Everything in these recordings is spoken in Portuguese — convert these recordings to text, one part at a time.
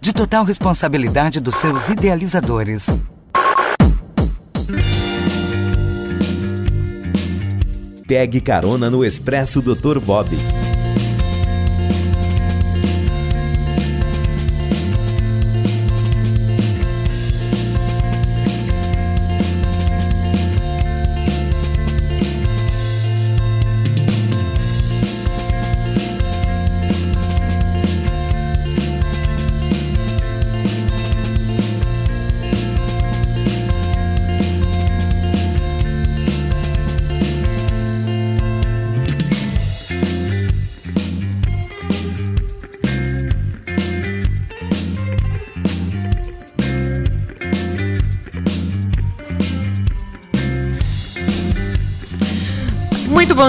de total responsabilidade dos seus idealizadores. Pegue carona no Expresso Dr. Bob.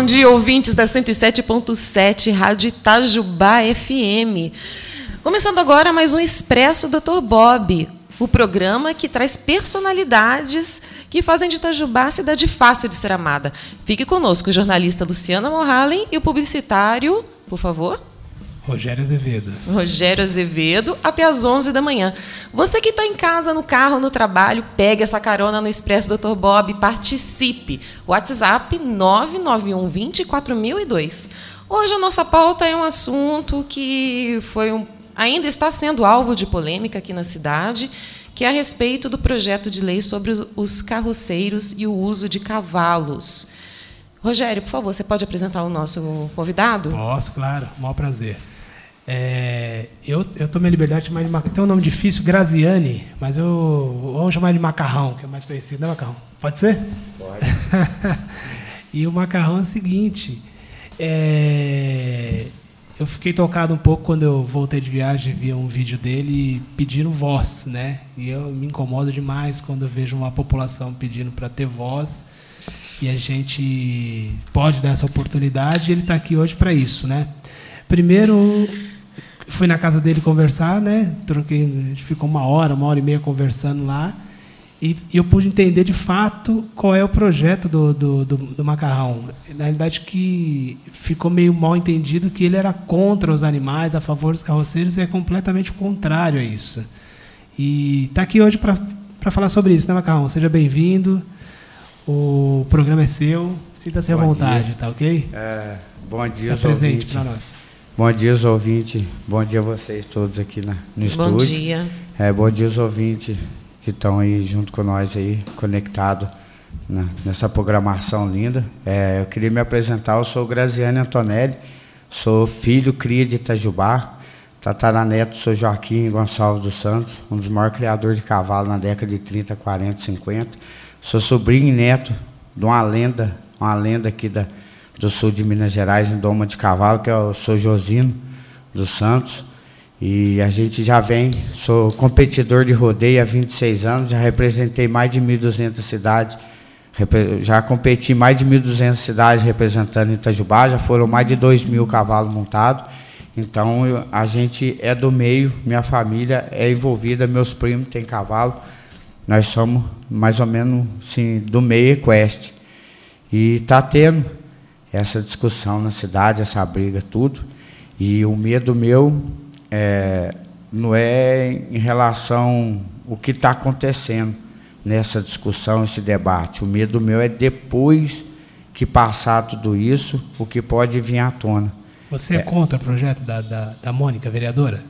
Dia, ouvintes da 107.7 Rádio Itajubá FM. Começando agora mais um Expresso Dr. Bob, o programa que traz personalidades que fazem de Itajubá cidade fácil de ser amada. Fique conosco, o jornalista Luciana Morhalen e o publicitário, por favor. Rogério Azevedo. Rogério Azevedo, até às 11 da manhã. Você que está em casa, no carro, no trabalho, pegue essa carona no Expresso Dr. Bob, participe. WhatsApp 991 20 4002. Hoje a nossa pauta é um assunto que foi um, ainda está sendo alvo de polêmica aqui na cidade, que é a respeito do projeto de lei sobre os carroceiros e o uso de cavalos. Rogério, por favor, você pode apresentar o nosso convidado? Posso, claro, maior prazer. É, eu, eu tomei a liberdade de chamar de macarrão. Tem um nome difícil, Graziani, mas eu vamos chamar de macarrão, que é mais conhecido, né, macarrão? Pode ser? Pode. e o macarrão é o seguinte. É, eu fiquei tocado um pouco quando eu voltei de viagem vi um vídeo dele pedindo voz, né? E eu me incomodo demais quando eu vejo uma população pedindo para ter voz. E a gente pode dar essa oportunidade. E ele está aqui hoje para isso, né? Primeiro, fui na casa dele conversar, né? Troquei, a gente ficou uma hora, uma hora e meia conversando lá. E, e eu pude entender de fato qual é o projeto do, do, do, do, macarrão. Na realidade, que ficou meio mal entendido que ele era contra os animais, a favor dos carroceiros, e é completamente contrário a isso. E está aqui hoje para falar sobre isso, né, Macarrão? Seja bem-vindo. O programa é seu. Sinta-se à vontade, dia. tá ok? É, bom dia, Se presente para nós. Bom dia, os ouvintes. Bom dia a vocês todos aqui na, no estúdio. Bom dia. É, bom dia, os ouvintes que estão aí junto com nós aí, conectados nessa programação linda. É, eu queria me apresentar, eu sou Graziane Antonelli, sou filho, cria de Itajubá, tataraneto, sou Joaquim Gonçalves dos Santos, um dos maiores criadores de cavalo na década de 30, 40, 50. Sou sobrinho e neto de uma lenda, uma lenda aqui da, do sul de Minas Gerais, em Doma de Cavalo, que é o sou Josino dos Santos. E a gente já vem, sou competidor de rodeio há 26 anos, já representei mais de 1.200 cidades, já competi mais de 1.200 cidades representando Itajubá, já foram mais de 2 mil cavalos montados. Então a gente é do meio, minha família é envolvida, meus primos têm cavalo, nós somos mais ou menos assim, do meio equestre. E está tendo essa discussão na cidade, essa briga, tudo. E o medo meu é, não é em relação ao que está acontecendo nessa discussão, esse debate. O medo meu é depois que passar tudo isso, o que pode vir à tona. Você é, é contra o projeto da, da, da Mônica, vereadora?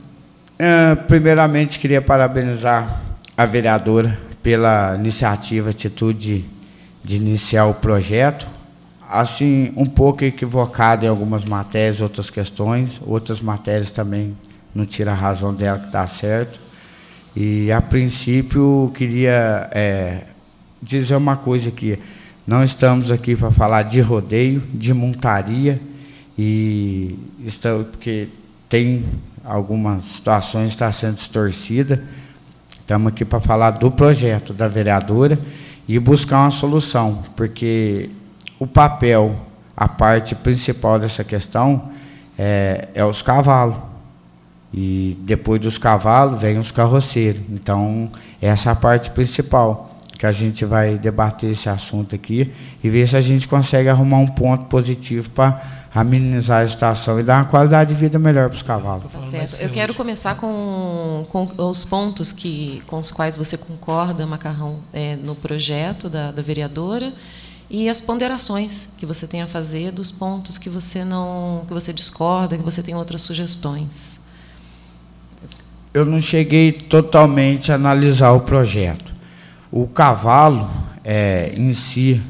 É, primeiramente, queria parabenizar a vereadora pela iniciativa, atitude de iniciar o projeto assim, um pouco equivocado em algumas matérias, outras questões, outras matérias também não tira a razão dela que está certo. E a princípio queria é, dizer uma coisa aqui. Não estamos aqui para falar de rodeio, de montaria, e estamos, porque tem algumas situações está sendo distorcida. Estamos aqui para falar do projeto da vereadora e buscar uma solução, porque o papel, a parte principal dessa questão é, é os cavalos. E depois dos cavalos vem os carroceiros. Então, essa é a parte principal que a gente vai debater esse assunto aqui e ver se a gente consegue arrumar um ponto positivo para amenizar a situação e dar uma qualidade de vida melhor para os cavalos. Tá certo. Eu quero começar com, com os pontos que, com os quais você concorda, Macarrão, é, no projeto da, da vereadora e as ponderações que você tem a fazer dos pontos que você não que você discorda, que você tem outras sugestões. Eu não cheguei totalmente a analisar o projeto. O cavalo é, em si,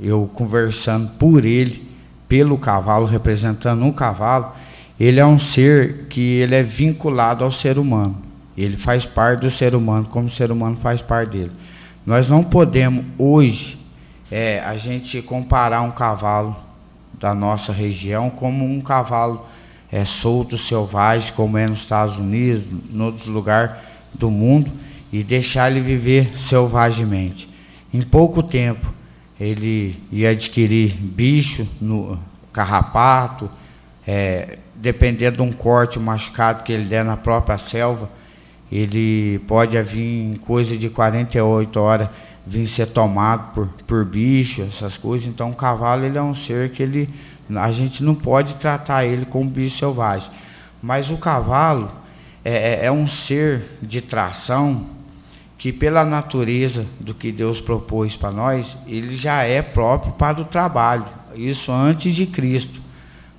eu conversando por ele, pelo cavalo, representando um cavalo, ele é um ser que ele é vinculado ao ser humano. Ele faz parte do ser humano, como o ser humano faz parte dele. Nós não podemos hoje é, a gente comparar um cavalo da nossa região como um cavalo é, solto, selvagem, como é nos Estados Unidos, em outros lugares do mundo, e deixar ele viver selvagemente. Em pouco tempo, ele ia adquirir bicho, no carrapato, é, dependendo de um corte, um machucado que ele der na própria selva, ele pode vir em coisa de 48 horas vir ser tomado por, por bicho, essas coisas. Então, o cavalo ele é um ser que ele, a gente não pode tratar ele como bicho selvagem. Mas o cavalo é, é, é um ser de tração que, pela natureza do que Deus propôs para nós, ele já é próprio para o trabalho. Isso antes de Cristo.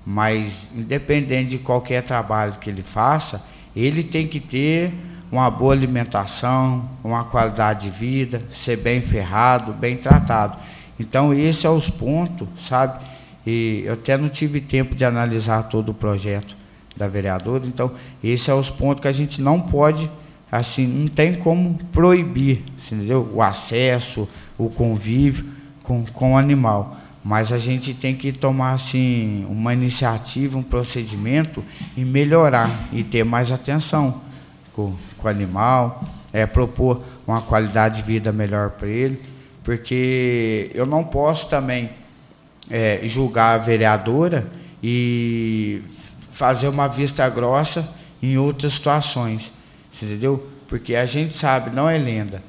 Mas, independente de qualquer trabalho que ele faça, ele tem que ter uma boa alimentação, uma qualidade de vida, ser bem ferrado, bem tratado. Então, esses são os pontos, sabe? E eu até não tive tempo de analisar todo o projeto da vereadora, então, esses são os pontos que a gente não pode, assim, não tem como proibir, entendeu? O acesso, o convívio com, com o animal. Mas a gente tem que tomar, assim, uma iniciativa, um procedimento e melhorar e ter mais atenção com, com o animal, é, propor uma qualidade de vida melhor para ele, porque eu não posso também é, julgar a vereadora e fazer uma vista grossa em outras situações, entendeu? Porque a gente sabe, não é lenda,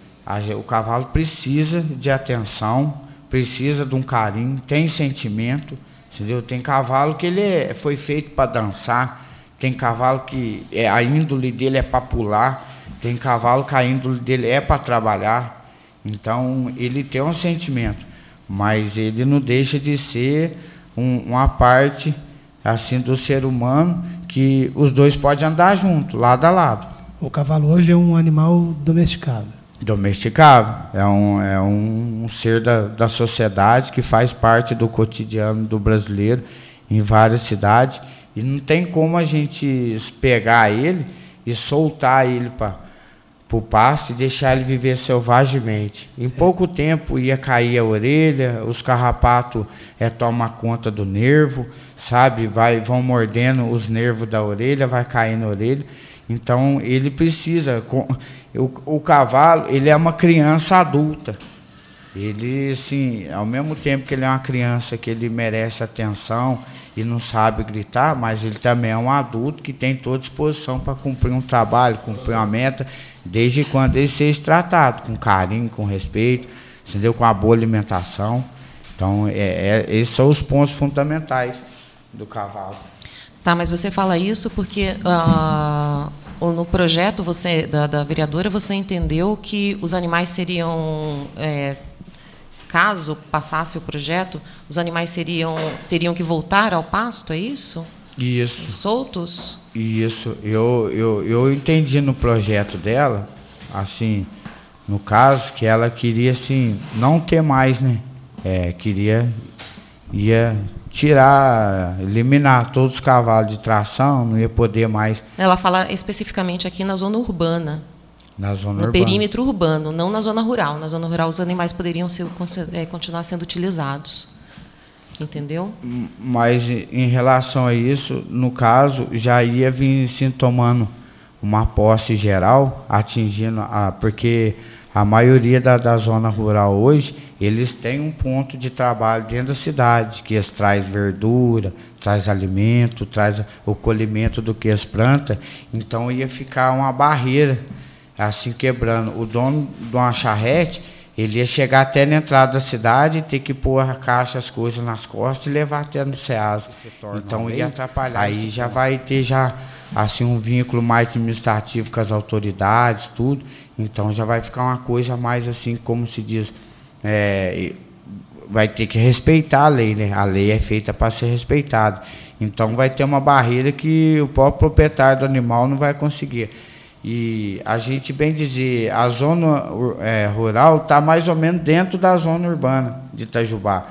o cavalo precisa de atenção, precisa de um carinho, tem sentimento, entendeu? Tem cavalo que ele é, foi feito para dançar, tem cavalo que é, a índole dele é para pular, tem cavalo que a índole dele é para trabalhar. Então ele tem um sentimento, mas ele não deixa de ser um, uma parte assim do ser humano que os dois podem andar junto, lado a lado. O cavalo hoje é um animal domesticado. Domesticado. É um, é um, ser da, da sociedade que faz parte do cotidiano do brasileiro em várias cidades e não tem como a gente pegar ele e soltar ele para o pasto e deixar ele viver selvagemente. Em pouco tempo ia cair a orelha, os carrapatos é, tomam conta do nervo, sabe? Vai, vão mordendo os nervos da orelha, vai cair na orelha. Então ele precisa. O, o cavalo ele é uma criança adulta. Ele, assim, ao mesmo tempo que ele é uma criança que ele merece atenção e não sabe gritar, mas ele também é um adulto que tem toda disposição para cumprir um trabalho, cumprir uma meta, desde quando ele seja tratado com carinho, com respeito, entendeu? Com a boa alimentação. Então, é, é, esses são os pontos fundamentais do cavalo. Tá, mas você fala isso porque uh, no projeto você da, da, vereadora você entendeu que os animais seriam é, caso passasse o projeto, os animais seriam teriam que voltar ao pasto, é isso? Isso. Soltos? Isso. Eu, eu, eu entendi no projeto dela, assim, no caso, que ela queria, assim, não ter mais, né? É, queria, ia tirar, eliminar todos os cavalos de tração, não ia poder mais. Ela fala especificamente aqui na zona urbana. Na zona no urbana. perímetro urbano, não na zona rural. Na zona rural, os animais poderiam ser, é, continuar sendo utilizados. Entendeu? Mas em relação a isso, no caso, já ia vir se tomando uma posse geral, atingindo a. Porque a maioria da, da zona rural hoje, eles têm um ponto de trabalho dentro da cidade, que eles traz verdura, traz alimento, traz o colhimento do que eles plantam. Então ia ficar uma barreira assim quebrando. O dono de uma charrete, ele ia chegar até na entrada da cidade, ter que pôr a caixa, as coisas nas costas e levar até no SEASA. Então ia atrapalhar. Aí já vai ter já assim um vínculo mais administrativo com as autoridades, tudo. Então já vai ficar uma coisa mais assim, como se diz, é, vai ter que respeitar a lei, né? A lei é feita para ser respeitada. Então vai ter uma barreira que o próprio proprietário do animal não vai conseguir. E a gente bem dizer, a zona é, rural está mais ou menos dentro da zona urbana de Itajubá.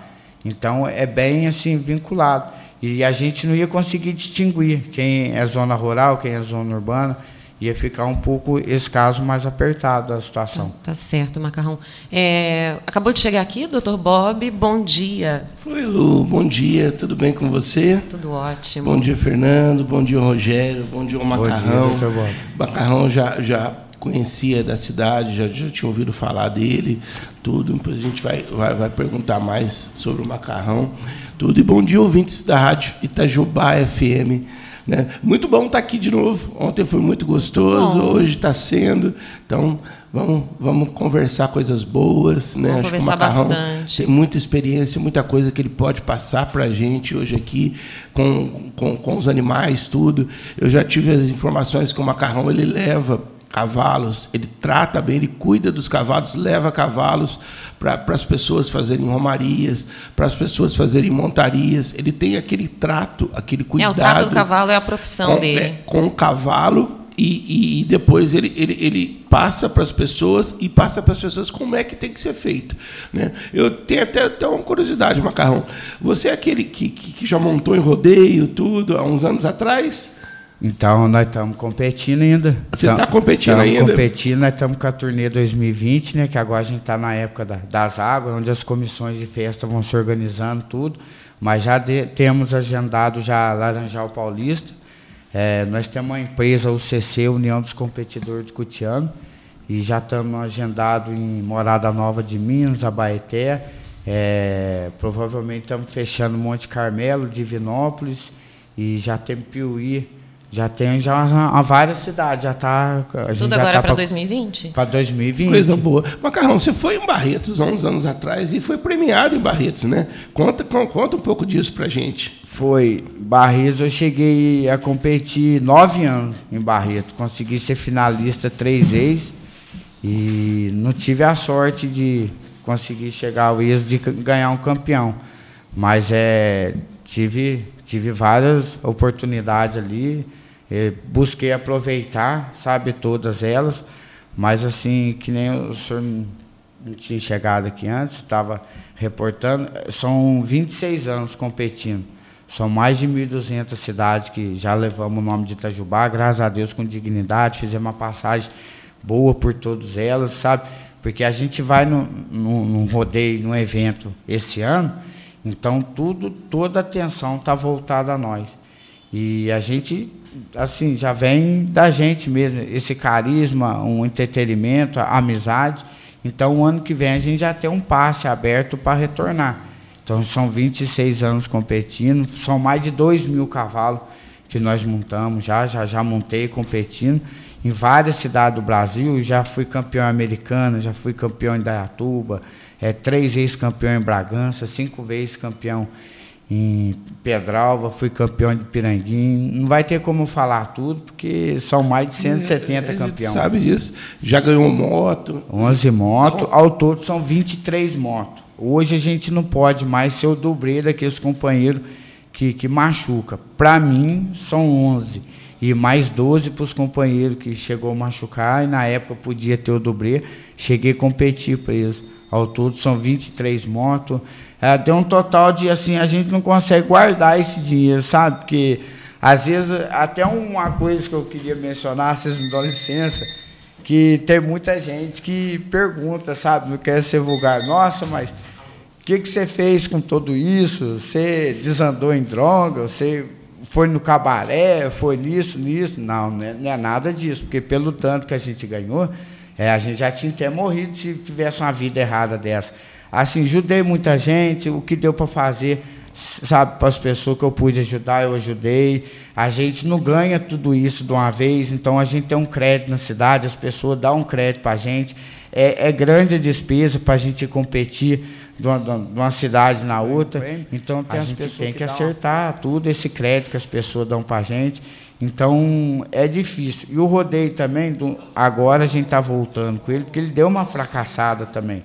Então é bem assim vinculado. E a gente não ia conseguir distinguir quem é zona rural, quem é zona urbana ia ficar um pouco esse caso mais apertado a situação. Tá, tá certo, Macarrão. É, acabou de chegar aqui, doutor Bob, bom dia. Oi, Lu, bom dia, tudo bem com você? Tudo ótimo. Bom dia, Fernando, bom dia, Rogério, bom dia, Macarrão. Bom dia, doutor Bob. Macarrão já, já conhecia da cidade, já, já tinha ouvido falar dele, tudo. Depois a gente vai, vai, vai perguntar mais sobre o Macarrão, tudo. E bom dia, ouvintes da Rádio Itajubá FM né? Muito bom estar aqui de novo. Ontem foi muito gostoso, bom. hoje está sendo. Então, vamos, vamos conversar coisas boas. Né? Vamos Acho conversar que o Macarrão bastante. Tem muita experiência, muita coisa que ele pode passar para a gente hoje aqui com, com, com os animais, tudo. Eu já tive as informações que o Macarrão ele leva cavalos, ele trata bem, ele cuida dos cavalos, leva cavalos para as pessoas fazerem romarias, para as pessoas fazerem montarias. Ele tem aquele trato, aquele cuidado. É, o trato do cavalo é a profissão com, dele. É, com o cavalo e, e, e, depois ele, ele, ele passa para as pessoas e passa para as pessoas como é que tem que ser feito. Né? Eu tenho até, até uma curiosidade, Macarrão. Você é aquele que, que, que já montou em rodeio, tudo, há uns anos atrás? Então, nós estamos competindo ainda. Você está competindo tamo ainda? Estamos competindo, nós estamos com a turnê 2020, né, que agora a gente está na época da, das águas, onde as comissões de festa vão se organizando tudo, mas já de, temos agendado já Laranjal Paulista, é, nós temos uma empresa, o CC, União dos Competidores de Cutiano, e já estamos agendados em Morada Nova de Minas, Abaeté, é, provavelmente estamos fechando Monte Carmelo, Divinópolis, e já temos Piuí, já tem já uma, várias cidades, já está. Tudo agora tá para 2020? Para 2020. Coisa boa. Macarrão, você foi em Barretos há uns anos atrás e foi premiado em Barretos, né? Conta, conta um pouco disso para gente. Foi. Barretos eu cheguei a competir nove anos em Barretos. Consegui ser finalista três vezes e não tive a sorte de conseguir chegar ao êxito de ganhar um campeão. Mas é, tive, tive várias oportunidades ali busquei aproveitar, sabe, todas elas, mas assim, que nem o senhor não tinha chegado aqui antes, estava reportando, são 26 anos competindo. São mais de 1.200 cidades que já levamos o nome de Itajubá, graças a Deus, com dignidade, fizemos uma passagem boa por todas elas, sabe? Porque a gente vai num rodeio, num evento esse ano, então tudo, toda a atenção está voltada a nós. E a gente assim, já vem da gente mesmo, esse carisma, um entretenimento, a amizade. Então, o ano que vem a gente já tem um passe aberto para retornar. Então, são 26 anos competindo, são mais de 2 mil cavalos que nós montamos já, já, já montei competindo em várias cidades do Brasil, já fui campeão americano, já fui campeão em Dayatuba, é, três vezes campeão em Bragança, cinco vezes campeão em Pedralva, fui campeão de Piranguinho. Não vai ter como falar tudo, porque são mais de 170 campeões. sabe disso. Já ganhou moto. 11 motos, então... ao todo são 23 motos. Hoje a gente não pode mais ser o dobrê daqueles companheiros que, que machuca. Para mim, são 11. E mais 12 para os companheiros que chegou a machucar, e na época podia ter o dobrê. Cheguei a competir para eles. Ao todo são 23 motos. É, tem um total de assim, a gente não consegue guardar esse dinheiro, sabe? Porque às vezes, até uma coisa que eu queria mencionar, vocês me dão licença, que tem muita gente que pergunta, sabe? Não quer ser vulgar. Nossa, mas o que, que você fez com tudo isso? Você desandou em droga? Você foi no cabaré? Foi nisso, nisso? Não, não é, não é nada disso, porque pelo tanto que a gente ganhou, é, a gente já tinha até morrido se tivesse uma vida errada dessa. Assim, judei muita gente, o que deu para fazer, sabe, para as pessoas que eu pude ajudar, eu ajudei. A gente não ganha tudo isso de uma vez, então a gente tem um crédito na cidade, as pessoas dão um crédito para a gente. É, é, grande a despesa para a gente competir de uma, de uma, cidade na outra. Então tem a gente tem que, que acertar uma... tudo esse crédito que as pessoas dão para a gente. Então é difícil. E o rodeio também, do, agora a gente está voltando com ele, porque ele deu uma fracassada também.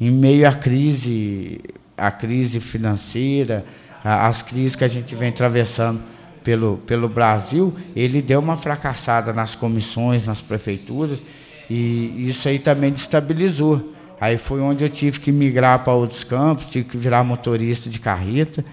Em meio à crise, a crise financeira, as crises que a gente vem atravessando pelo, pelo Brasil, ele deu uma fracassada nas comissões, nas prefeituras, e isso aí também destabilizou. Aí foi onde eu tive que migrar para outros campos, tive que virar motorista de carreta.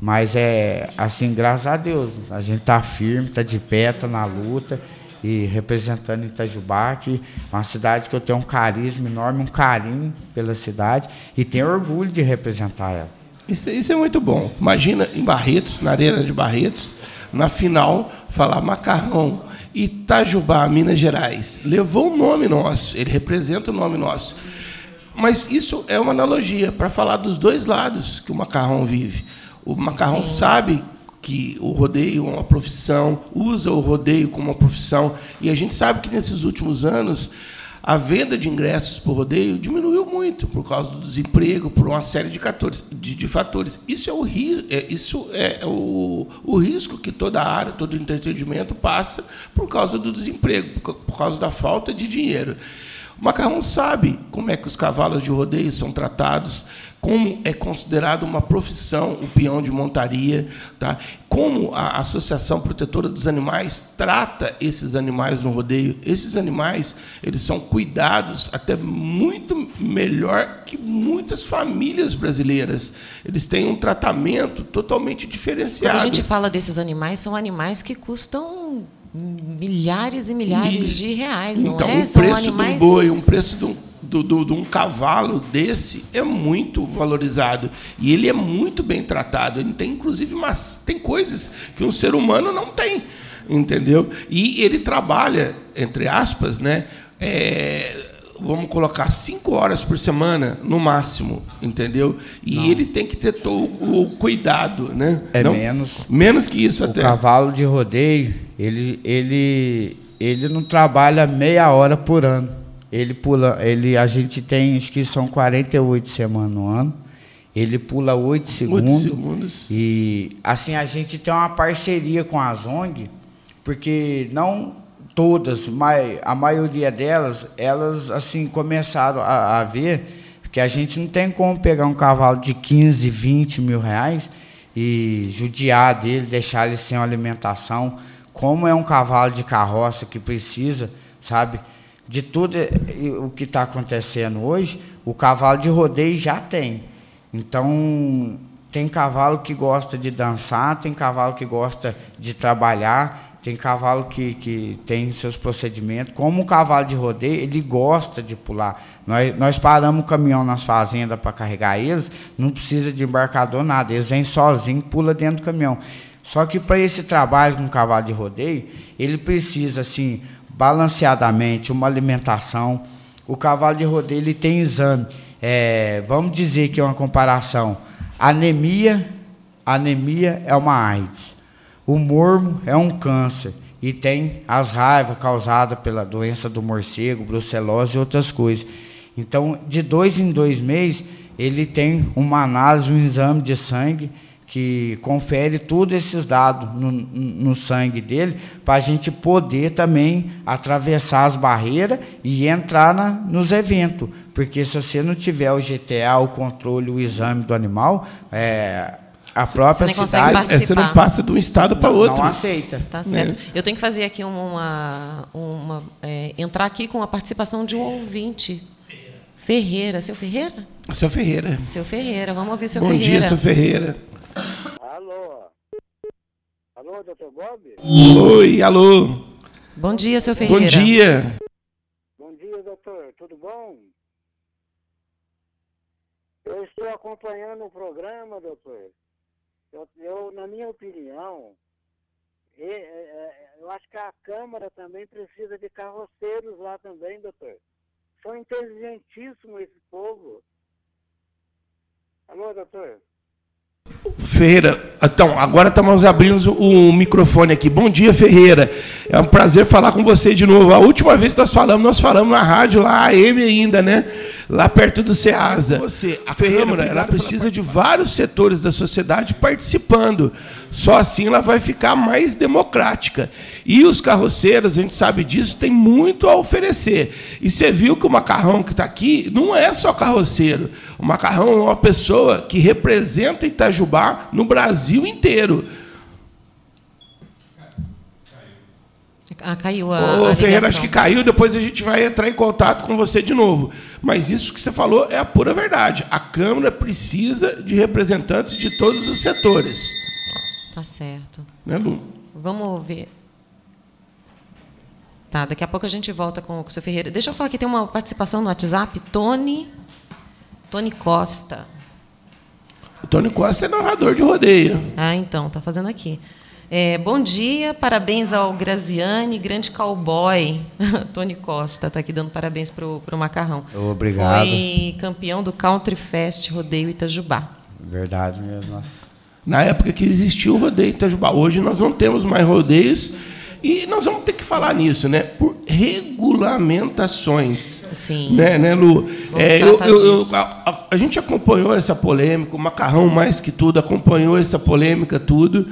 Mas é assim, graças a Deus, a gente está firme, está de pé, está na luta e representando Itajubá, que é uma cidade que eu tenho um carisma enorme, um carinho pela cidade e tenho orgulho de representar ela. Isso, isso é muito bom. Imagina em Barretos, na Arena de Barretos, na final, falar macarrão. Itajubá, Minas Gerais. Levou o nome nosso, ele representa o nome nosso. Mas isso é uma analogia para falar dos dois lados que o macarrão vive. O macarrão Sim. sabe que o rodeio é uma profissão, usa o rodeio como uma profissão, e a gente sabe que nesses últimos anos a venda de ingressos por rodeio diminuiu muito por causa do desemprego, por uma série de, 14, de, de fatores. Isso é, o, é, isso é o, o risco que toda área, todo entretenimento passa por causa do desemprego, por, por causa da falta de dinheiro. O macarrão sabe como é que os cavalos de rodeio são tratados, como é considerado uma profissão o peão de montaria, tá? como a Associação Protetora dos Animais trata esses animais no rodeio. Esses animais eles são cuidados até muito melhor que muitas famílias brasileiras. Eles têm um tratamento totalmente diferenciado. Quando a gente fala desses animais, são animais que custam milhares e milhares de reais, não então, é? São preço animais... do boi, um preço de um, do, do, de um cavalo desse é muito valorizado e ele é muito bem tratado. Ele tem, inclusive, mas tem coisas que um ser humano não tem, entendeu? E ele trabalha, entre aspas, né? É, vamos colocar cinco horas por semana no máximo, entendeu? E não. ele tem que ter o, o cuidado, né? É não, menos. Menos que isso o até. O cavalo de rodeio, ele, ele, ele não trabalha meia hora por ano. Ele pula, ele, a gente tem, acho que são 48 semanas no ano. Ele pula 8 segundos. 8 segundos. E assim a gente tem uma parceria com a Zong, porque não todas, mas a maioria delas, elas assim começaram a, a ver que a gente não tem como pegar um cavalo de 15, 20 mil reais e judiar dele, deixar ele sem alimentação. Como é um cavalo de carroça que precisa, sabe, de tudo o que está acontecendo hoje, o cavalo de rodeio já tem. Então, tem cavalo que gosta de dançar, tem cavalo que gosta de trabalhar, tem cavalo que, que tem seus procedimentos. Como o cavalo de rodeio, ele gosta de pular. Nós, nós paramos o caminhão nas fazendas para carregar eles, não precisa de embarcador, nada. Eles vêm sozinhos, pula dentro do caminhão. Só que para esse trabalho com cavalo de rodeio, ele precisa, assim, balanceadamente, uma alimentação. O cavalo de rodeio ele tem exame. É, vamos dizer que é uma comparação. Anemia, anemia é uma AIDS. O mormo é um câncer e tem as raivas causadas pela doença do morcego, brucelose e outras coisas. Então, de dois em dois meses, ele tem uma análise, um exame de sangue que confere todos esses dados no, no sangue dele para a gente poder também atravessar as barreiras e entrar na, nos eventos. Porque se você não tiver o GTA, o controle, o exame do animal, é, a própria você cidade. É, você não passa de um estado para outro. Não aceita. Tá certo. É. Eu tenho que fazer aqui uma. uma é, entrar aqui com a participação de um ouvinte. Ferreira. Seu Ferreira? Seu Ferreira. Seu Ferreira. Vamos ouvir seu Bom Ferreira. Bom dia, seu Ferreira. Alô? Alô, doutor Bob? Oi, alô. Bom dia, seu Ferreira. Bom dia. Bom dia, doutor. Tudo bom? Eu estou acompanhando o programa, doutor. Eu, eu, na minha opinião, é, é, eu acho que a Câmara também precisa de carroceiros lá também, doutor. São inteligentíssimos esse povo. Alô, doutor? Ferreira, então, agora estamos abrindo o microfone aqui. Bom dia, Ferreira. É um prazer falar com você de novo. A última vez que nós falamos, nós falamos na rádio lá, a M ainda, né? Lá perto do Ceasa. Você, a Ferreira, Câmara, ela precisa de vários setores da sociedade participando. Só assim ela vai ficar mais democrática. E os carroceiros, a gente sabe disso, tem muito a oferecer. E você viu que o macarrão que está aqui não é só carroceiro. O macarrão é uma pessoa que representa Itajubá no Brasil Brasil inteiro. Ah, caiu a. Ô, a Ferreira, acho que caiu, depois a gente vai entrar em contato com você de novo. Mas isso que você falou é a pura verdade. A Câmara precisa de representantes de todos os setores. Tá certo. Né, Lu? Vamos ver. Tá, daqui a pouco a gente volta com o seu Ferreira. Deixa eu falar que tem uma participação no WhatsApp. Tony. Tony Costa. O Tony Costa é narrador de rodeio. Ah, então, tá fazendo aqui. É, bom dia, parabéns ao Graziani, grande cowboy. Tony Costa está aqui dando parabéns para o Macarrão. Obrigado. Foi campeão do Country Fest Rodeio Itajubá. Verdade mesmo. Nossa. Na época que existiu o rodeio Itajubá. Hoje nós não temos mais rodeios e nós vamos ter que falar nisso, né? Por regulamentações. Sim. Né, né Lu? É, eu, eu, eu, a, a, gente acompanhou essa polêmica, o Macarrão, mais que tudo, acompanhou essa polêmica, tudo,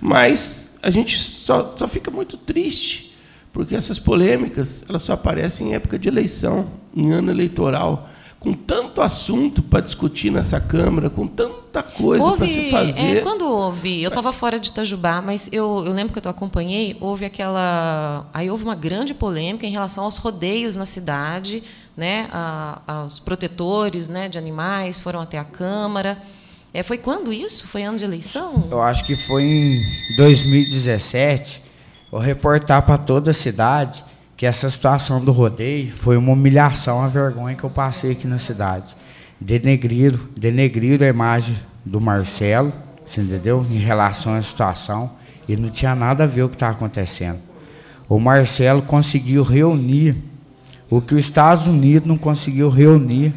mas a gente só, só fica muito triste, porque essas polêmicas elas só aparecem em época de eleição, em ano eleitoral com tanto assunto para discutir nessa Câmara, com tanta coisa para se fazer. É, quando houve, eu estava fora de Itajubá, mas eu, eu lembro que eu acompanhei, houve aquela. Aí houve uma grande polêmica em relação aos rodeios na cidade, né? A, aos protetores né, de animais foram até a Câmara. É, foi quando isso? Foi ano de eleição? Eu acho que foi em 2017. Vou reportar para toda a cidade que essa situação do rodeio foi uma humilhação, uma vergonha que eu passei aqui na cidade. Denegriram, denegriram a imagem do Marcelo, você entendeu? Em relação à situação, e não tinha nada a ver o que estava acontecendo. O Marcelo conseguiu reunir o que os Estados Unidos não conseguiu reunir,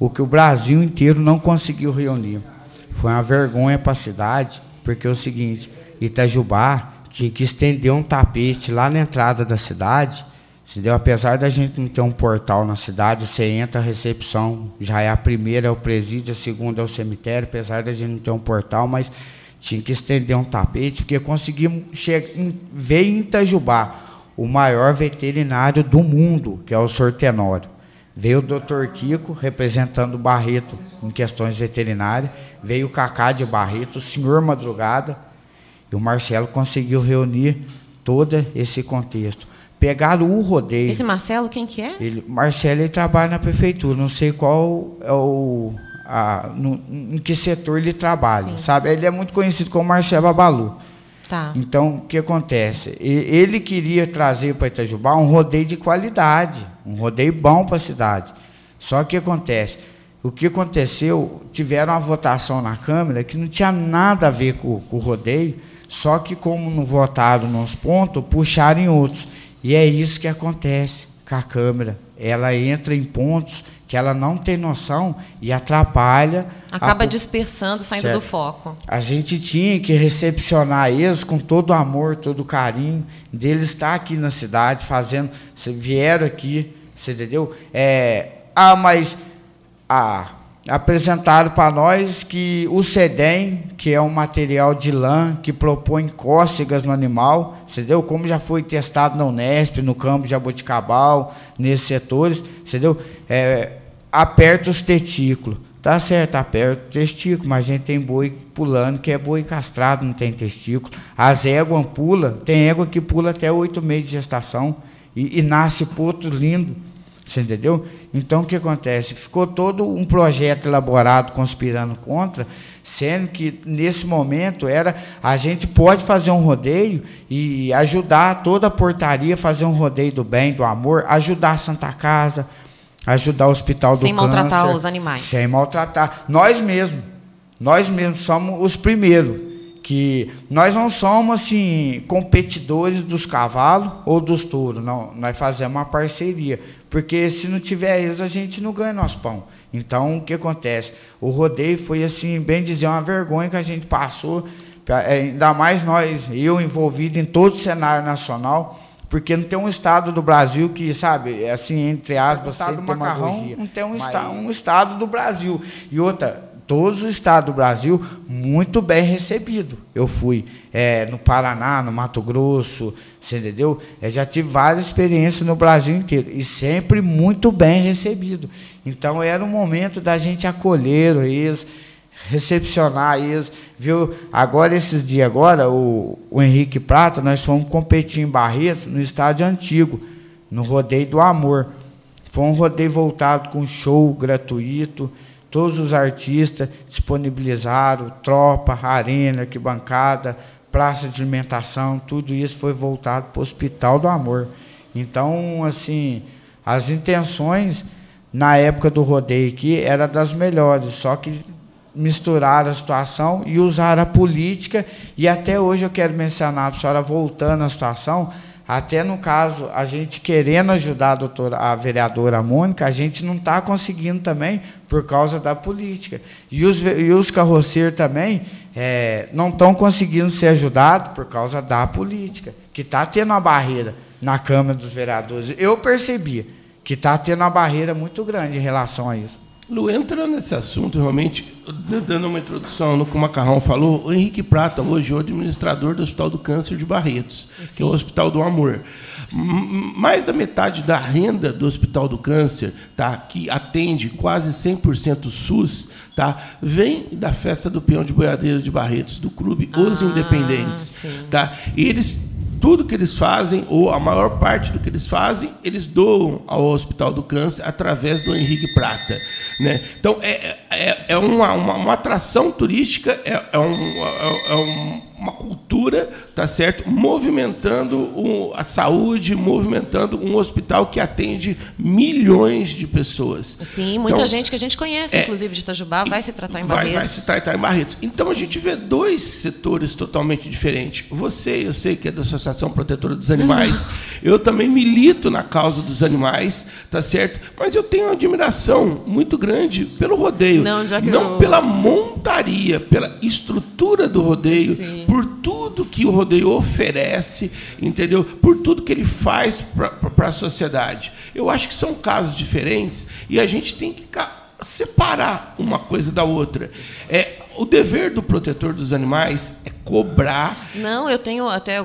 o que o Brasil inteiro não conseguiu reunir. Foi uma vergonha para a cidade, porque é o seguinte, Itajubá tinha que estender um tapete lá na entrada da cidade Entendeu? Apesar da gente não ter um portal na cidade, você entra, a recepção já é a primeira, é o presídio, a segunda é o cemitério, apesar da gente não ter um portal, mas tinha que estender um tapete, porque conseguimos ver em Itajubá o maior veterinário do mundo, que é o Sortenório. Veio o doutor Kiko, representando o Barreto em questões veterinárias, veio o Cacá de Barreto, o senhor Madrugada, e o Marcelo conseguiu reunir todo esse contexto. Pegaram o rodeio. Esse Marcelo, quem que é? Ele, Marcelo, ele trabalha na prefeitura. Não sei qual é o. A, no, em que setor ele trabalha, Sim. sabe? Ele é muito conhecido como Marcelo Babalu. Tá. Então, o que acontece? Ele queria trazer para Itajubá um rodeio de qualidade, um rodeio bom para a cidade. Só que acontece? O que aconteceu? Tiveram uma votação na Câmara que não tinha nada a ver com, com o rodeio, só que como não votaram nos pontos, puxaram em outros. E é isso que acontece com a câmera. Ela entra em pontos que ela não tem noção e atrapalha. Acaba a... dispersando, saindo certo. do foco. A gente tinha que recepcionar eles com todo o amor, todo o carinho deles estar aqui na cidade fazendo. Vieram aqui, você entendeu? É, ah, mas ah, apresentaram para nós que o sedem, que é um material de lã que propõe cócegas no animal, entendeu? Como já foi testado na Unesp, no campo de Jaboticabal, nesses setores, entendeu? É, aperta os testículos. Tá certo, aperta o testículo, mas a gente tem boi pulando, que é boi castrado, não tem testículo. As éguas pulam, tem égua que pula até oito meses de gestação e, e nasce potro lindo. Você entendeu? Então o que acontece? Ficou todo um projeto elaborado conspirando contra, sendo que nesse momento era a gente pode fazer um rodeio e ajudar toda a portaria a fazer um rodeio do bem, do amor, ajudar a Santa Casa, ajudar o Hospital sem do Câncer. Sem maltratar os animais. Sem maltratar. Nós mesmos, nós mesmos somos os primeiros que nós não somos assim competidores dos cavalos ou dos touros, não, nós fazemos uma parceria, porque se não tiver eles a gente não ganha nosso pão. Então o que acontece? O rodeio foi assim, bem dizer, uma vergonha que a gente passou, é, ainda mais nós, eu envolvido em todo o cenário nacional, porque não tem um estado do Brasil que, sabe, assim, entre aspas, sem macarrão, não tem um, esta, um estado do Brasil. E outra, todos os estados do Brasil muito bem recebido. Eu fui é, no Paraná, no Mato Grosso, você entendeu? Eu já tive várias experiências no Brasil inteiro e sempre muito bem recebido. Então era um momento da gente acolher eles, recepcionar eles, viu? Agora esses dias agora o, o Henrique Prata nós fomos competir em Barretos no estádio antigo, no rodeio do Amor. Foi um rodeio voltado com show gratuito Todos os artistas disponibilizaram, tropa, arena, arquibancada, praça de alimentação, tudo isso foi voltado para o Hospital do Amor. Então, assim, as intenções na época do rodeio aqui era das melhores, só que misturaram a situação e usaram a política, e até hoje eu quero mencionar, a senhora voltando à situação, até no caso, a gente querendo ajudar a, doutora, a vereadora Mônica, a gente não está conseguindo também por causa da política. E os, e os carroceiros também é, não estão conseguindo ser ajudados por causa da política, que está tendo uma barreira na Câmara dos Vereadores. Eu percebi que está tendo uma barreira muito grande em relação a isso. Lu, entrando nesse assunto, realmente, dando uma introdução no que o Macarrão falou, o Henrique Prata, hoje, é o administrador do Hospital do Câncer de Barretos, Sim. que é o Hospital do Amor. Mais da metade da renda do Hospital do Câncer, tá, que atende quase 100% SUS, tá, vem da festa do Peão de Boiadeiro de Barretos, do clube Os ah, Independentes. Sim. Tá? E eles tudo que eles fazem, ou a maior parte do que eles fazem, eles doam ao Hospital do Câncer através do Henrique Prata. Né? Então, é, é, é uma, uma, uma, atração turística, é, é, um, é, é um uma cultura, tá certo? Movimentando o, a saúde, movimentando um hospital que atende milhões de pessoas. Sim, muita então, gente que a gente conhece, é, inclusive de Itajubá, vai se tratar em Barretos. Vai, vai se tratar em Barretos. Então a gente vê dois setores totalmente diferentes. Você, eu sei que é da Associação Protetora dos Animais. eu também milito na causa dos animais, tá certo? Mas eu tenho uma admiração muito grande pelo rodeio. Não, já que não eu... pela montaria, pela estrutura do rodeio. Sim por tudo que o rodeio oferece, entendeu? Por tudo que ele faz para a sociedade. Eu acho que são casos diferentes e a gente tem que separar uma coisa da outra. É, o dever do protetor dos animais é cobrar. Não, eu tenho até.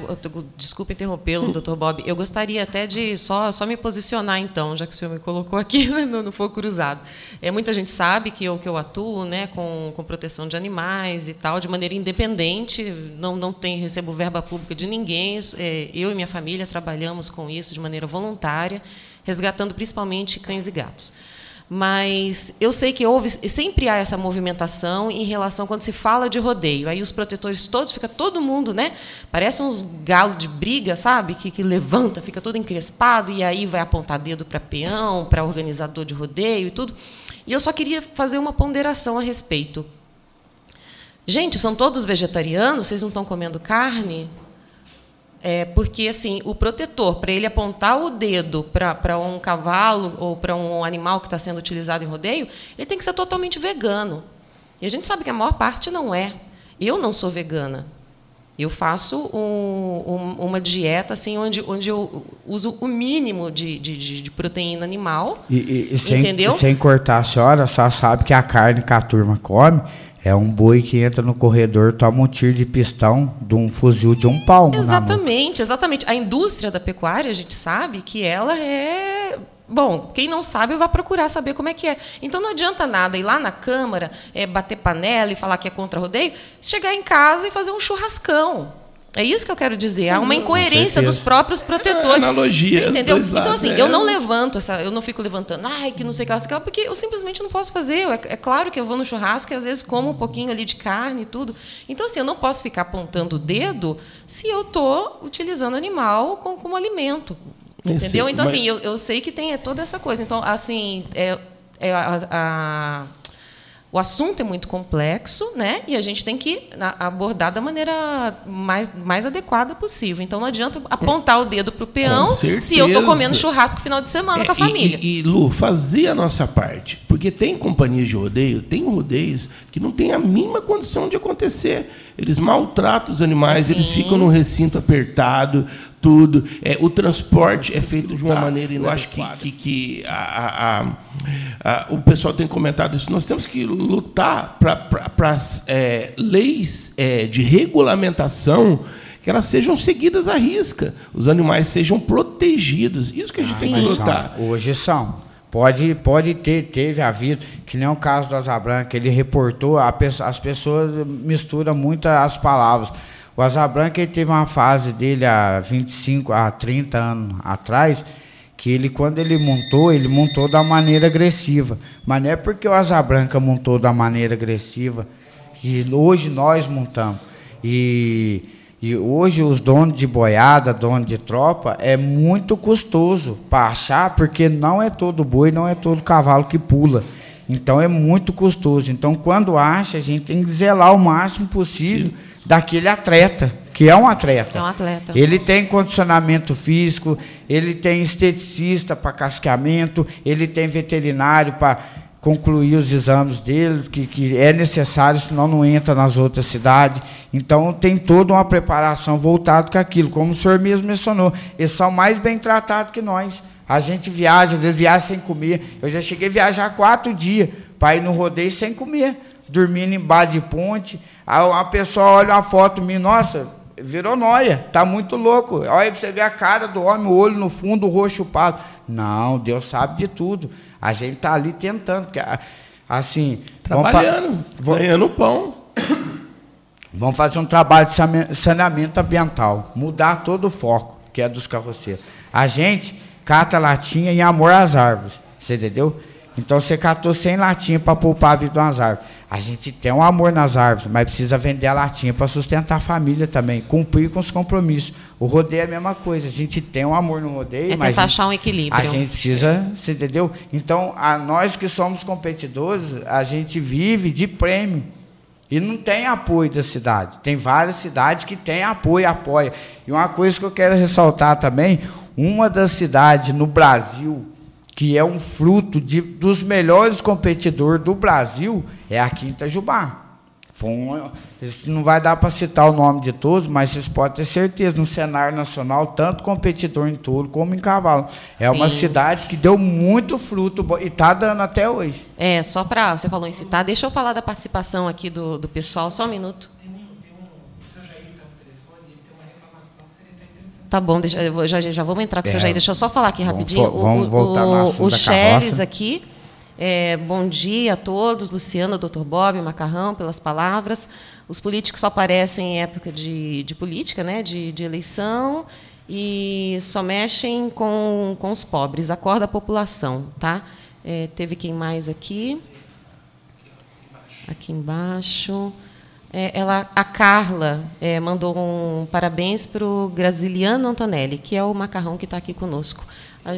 Desculpa interrompê-lo, doutor Bob. Eu gostaria até de só, só me posicionar, então, já que o senhor me colocou aqui no, no fogo cruzado. É, muita gente sabe que eu, que eu atuo né, com, com proteção de animais e tal, de maneira independente, não, não tem, recebo verba pública de ninguém. É, eu e minha família trabalhamos com isso de maneira voluntária, resgatando principalmente cães e gatos mas eu sei que houve sempre há essa movimentação em relação quando se fala de rodeio. Aí os protetores todos fica todo mundo, né? Parece uns galos de briga, sabe? Que, que levanta, fica todo encrespado e aí vai apontar dedo para peão, para organizador de rodeio e tudo. E eu só queria fazer uma ponderação a respeito. Gente, são todos vegetarianos? Vocês não estão comendo carne? É, porque assim, o protetor, para ele apontar o dedo para um cavalo ou para um animal que está sendo utilizado em rodeio, ele tem que ser totalmente vegano. E a gente sabe que a maior parte não é. Eu não sou vegana. Eu faço um, um, uma dieta assim onde, onde eu uso o mínimo de, de, de proteína animal. E, e, e sem, entendeu? sem cortar a senhora, só sabe que a carne que a turma come é um boi que entra no corredor, toma um tiro de pistão de um fuzil de um palmo. Exatamente, exatamente. A indústria da pecuária, a gente sabe que ela é Bom, quem não sabe vai procurar saber como é que é. Então não adianta nada ir lá na Câmara, é, bater panela e falar que é contra rodeio, chegar em casa e fazer um churrascão. É isso que eu quero dizer. Há uma incoerência dos próprios protetores. É analogia. Você entendeu? então, assim, é. eu não levanto essa, eu não fico levantando, ai, que não sei o que, lá, porque eu simplesmente não posso fazer. É, é, claro que eu vou no churrasco e às vezes como um pouquinho ali de carne e tudo. Então, assim, eu não posso ficar apontando o dedo se eu estou utilizando animal como, como alimento. Entendeu? Então, assim, eu, eu sei que tem toda essa coisa. Então, assim, é, é a, a o assunto é muito complexo, né? E a gente tem que abordar da maneira mais, mais adequada possível. Então não adianta apontar o dedo para o peão se eu estou comendo churrasco final de semana é, com a família. E, e, Lu, fazer a nossa parte. Porque tem companhias de rodeio, tem rodeios que não tem a mínima condição de acontecer. Eles maltratam os animais, Sim. eles ficam num recinto apertado, tudo. É, o transporte é feito de uma maneira inadequada. Eu acho que, que, que a, a, a, o pessoal tem comentado isso. Nós temos que lutar para é, leis é, de regulamentação que elas sejam seguidas à risca, os animais sejam protegidos. Isso que a gente ah, tem que lutar. Hoje são. Pode, pode ter, teve havido, que nem o caso do Asa Branca, ele reportou, a, as pessoas misturam muito as palavras. O Asa Branca ele teve uma fase dele há 25, há 30 anos atrás, que ele, quando ele montou, ele montou da maneira agressiva. Mas não é porque o Asa Branca montou da maneira agressiva que hoje nós montamos. E, e hoje os donos de boiada, donos de tropa, é muito custoso para achar, porque não é todo boi, não é todo cavalo que pula. Então é muito custoso. Então, quando acha, a gente tem que zelar o máximo possível. Sim daquele atleta, que é um atleta. É um atleta. Ele tem condicionamento físico, ele tem esteticista para casqueamento, ele tem veterinário para concluir os exames dele, que, que é necessário, senão não entra nas outras cidades. Então tem toda uma preparação voltada com aquilo, como o senhor mesmo mencionou. Eles são mais bem tratados que nós. A gente viaja, às vezes viaja sem comer. Eu já cheguei a viajar quatro dias para ir no rodeio sem comer, dormindo embaixo de ponte. Aí uma pessoa olha uma foto minha, nossa, virou noia, tá muito louco. Olha você vê a cara do homem, o olho no fundo, o rosto chupado. Não, Deus sabe de tudo. A gente tá ali tentando, porque, assim, trabalhando, ganhando pão. Vamos fazer um trabalho de saneamento ambiental, mudar todo o foco, que é dos carroceiros. A gente cata latinha em amor às árvores, você entendeu? Então você catou 100 latinhas para poupar a vida de umas árvores. A gente tem um amor nas árvores, mas precisa vender a latinha para sustentar a família também, cumprir com os compromissos. O rodeio é a mesma coisa, a gente tem um amor no rodeio, é mas tentar achar um equilíbrio. A gente precisa, você entendeu? Então, a nós que somos competidores, a gente vive de prêmio. E não tem apoio da cidade. Tem várias cidades que têm apoio, apoia. E uma coisa que eu quero ressaltar também, uma das cidades no Brasil que é um fruto de, dos melhores competidores do Brasil, é a Quinta Jubá. Um, não vai dar para citar o nome de todos, mas vocês podem ter certeza, no cenário nacional, tanto competidor em touro como em cavalo. É Sim. uma cidade que deu muito fruto e está dando até hoje. É, só para. Você falou em citar, deixa eu falar da participação aqui do, do pessoal, só um minuto. Tá bom, deixa, eu já, já vamos entrar com o seu é. Jair. Deixa eu só falar aqui rapidinho. Vamos, vamos voltar o, o, o Cheles aqui. É, bom dia a todos, Luciano, Dr. Bob, Macarrão, pelas palavras. Os políticos só aparecem em época de, de política, né, de, de eleição, e só mexem com, com os pobres. Acorda a população. Tá? É, teve quem mais aqui? Aqui embaixo. É, ela, a Carla é, mandou um parabéns para o Grasiliano Antonelli, que é o macarrão que está aqui conosco. A,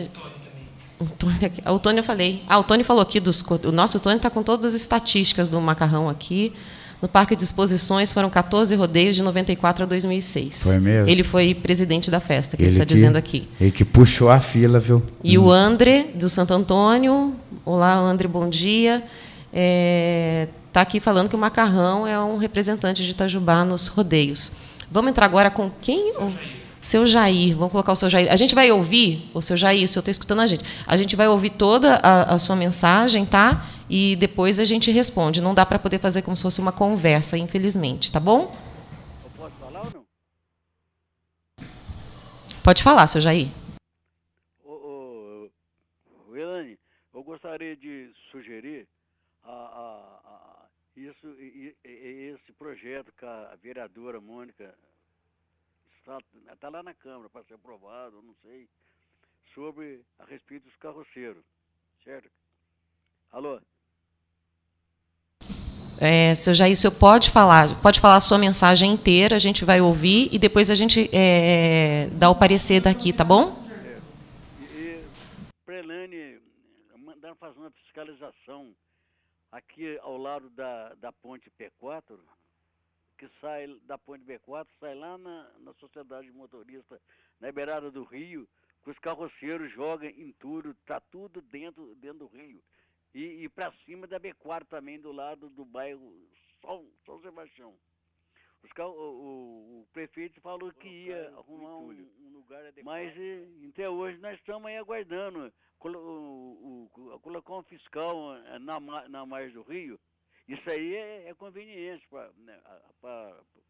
o Tony, o Tony eu falei. Ah, o Tony falou aqui dos. O nosso Tony está com todas as estatísticas do macarrão aqui. No Parque de Exposições foram 14 rodeios de 94 a 2006. Foi mesmo? Ele foi presidente da festa, que ele está dizendo aqui. Ele que puxou a fila, viu? E hum. o André, do Santo Antônio. Olá, André, bom dia. É, está aqui falando que o macarrão é um representante de Itajubá nos rodeios. Vamos entrar agora com quem? Seu Jair. Seu Jair. Vamos colocar o seu Jair. A gente vai ouvir, o seu Jair, o senhor está escutando a gente. A gente vai ouvir toda a, a, sua mensagem, tá? E depois a gente responde. Não dá para poder fazer como se fosse uma conversa, infelizmente, tá bom? Eu posso falar ou não? Pode falar, seu Jair. Elane, eu gostaria de sugerir a, a isso, esse projeto que a vereadora Mônica está, está lá na Câmara para ser aprovado, não sei, sobre a respeito dos carroceiros, certo? Alô? É, seu Jair, o senhor pode falar, pode falar a sua mensagem inteira, a gente vai ouvir e depois a gente é, dá o parecer daqui, tá bom? É, e, e Prelane, mandaram fazer uma fiscalização aqui ao lado da, da ponte P4, que sai da ponte B4, sai lá na, na sociedade motorista, na beirada do rio, que os carroceiros jogam entulho, tá tudo dentro, dentro do rio. E, e para cima da B4 também, do lado do bairro São, São Sebastião. O, o, o, prefeito falou que ia arrumar um, um, lugar adequado. Mas até hoje nós estamos aí aguardando. Colocar um fiscal eh, na, na margem do rio, isso aí é, é conveniente para né,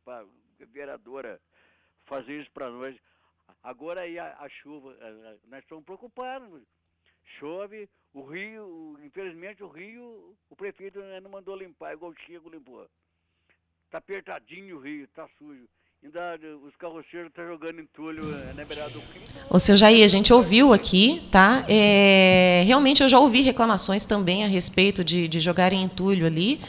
a vereadora fazer isso para nós. Agora aí a, a, chuva, nós estamos preocupados. Chove, o rio, infelizmente o rio, o prefeito não mandou limpar, igual o Chico limpou. Tá apertadinho o rio, tá sujo. Ainda os carroceiros estão tá jogando entulho eh, na beirada do rio. Ô, seu Jair, a gente ouviu aqui, tá? É, realmente eu já ouvi reclamações também a respeito de, de jogarem entulho ali.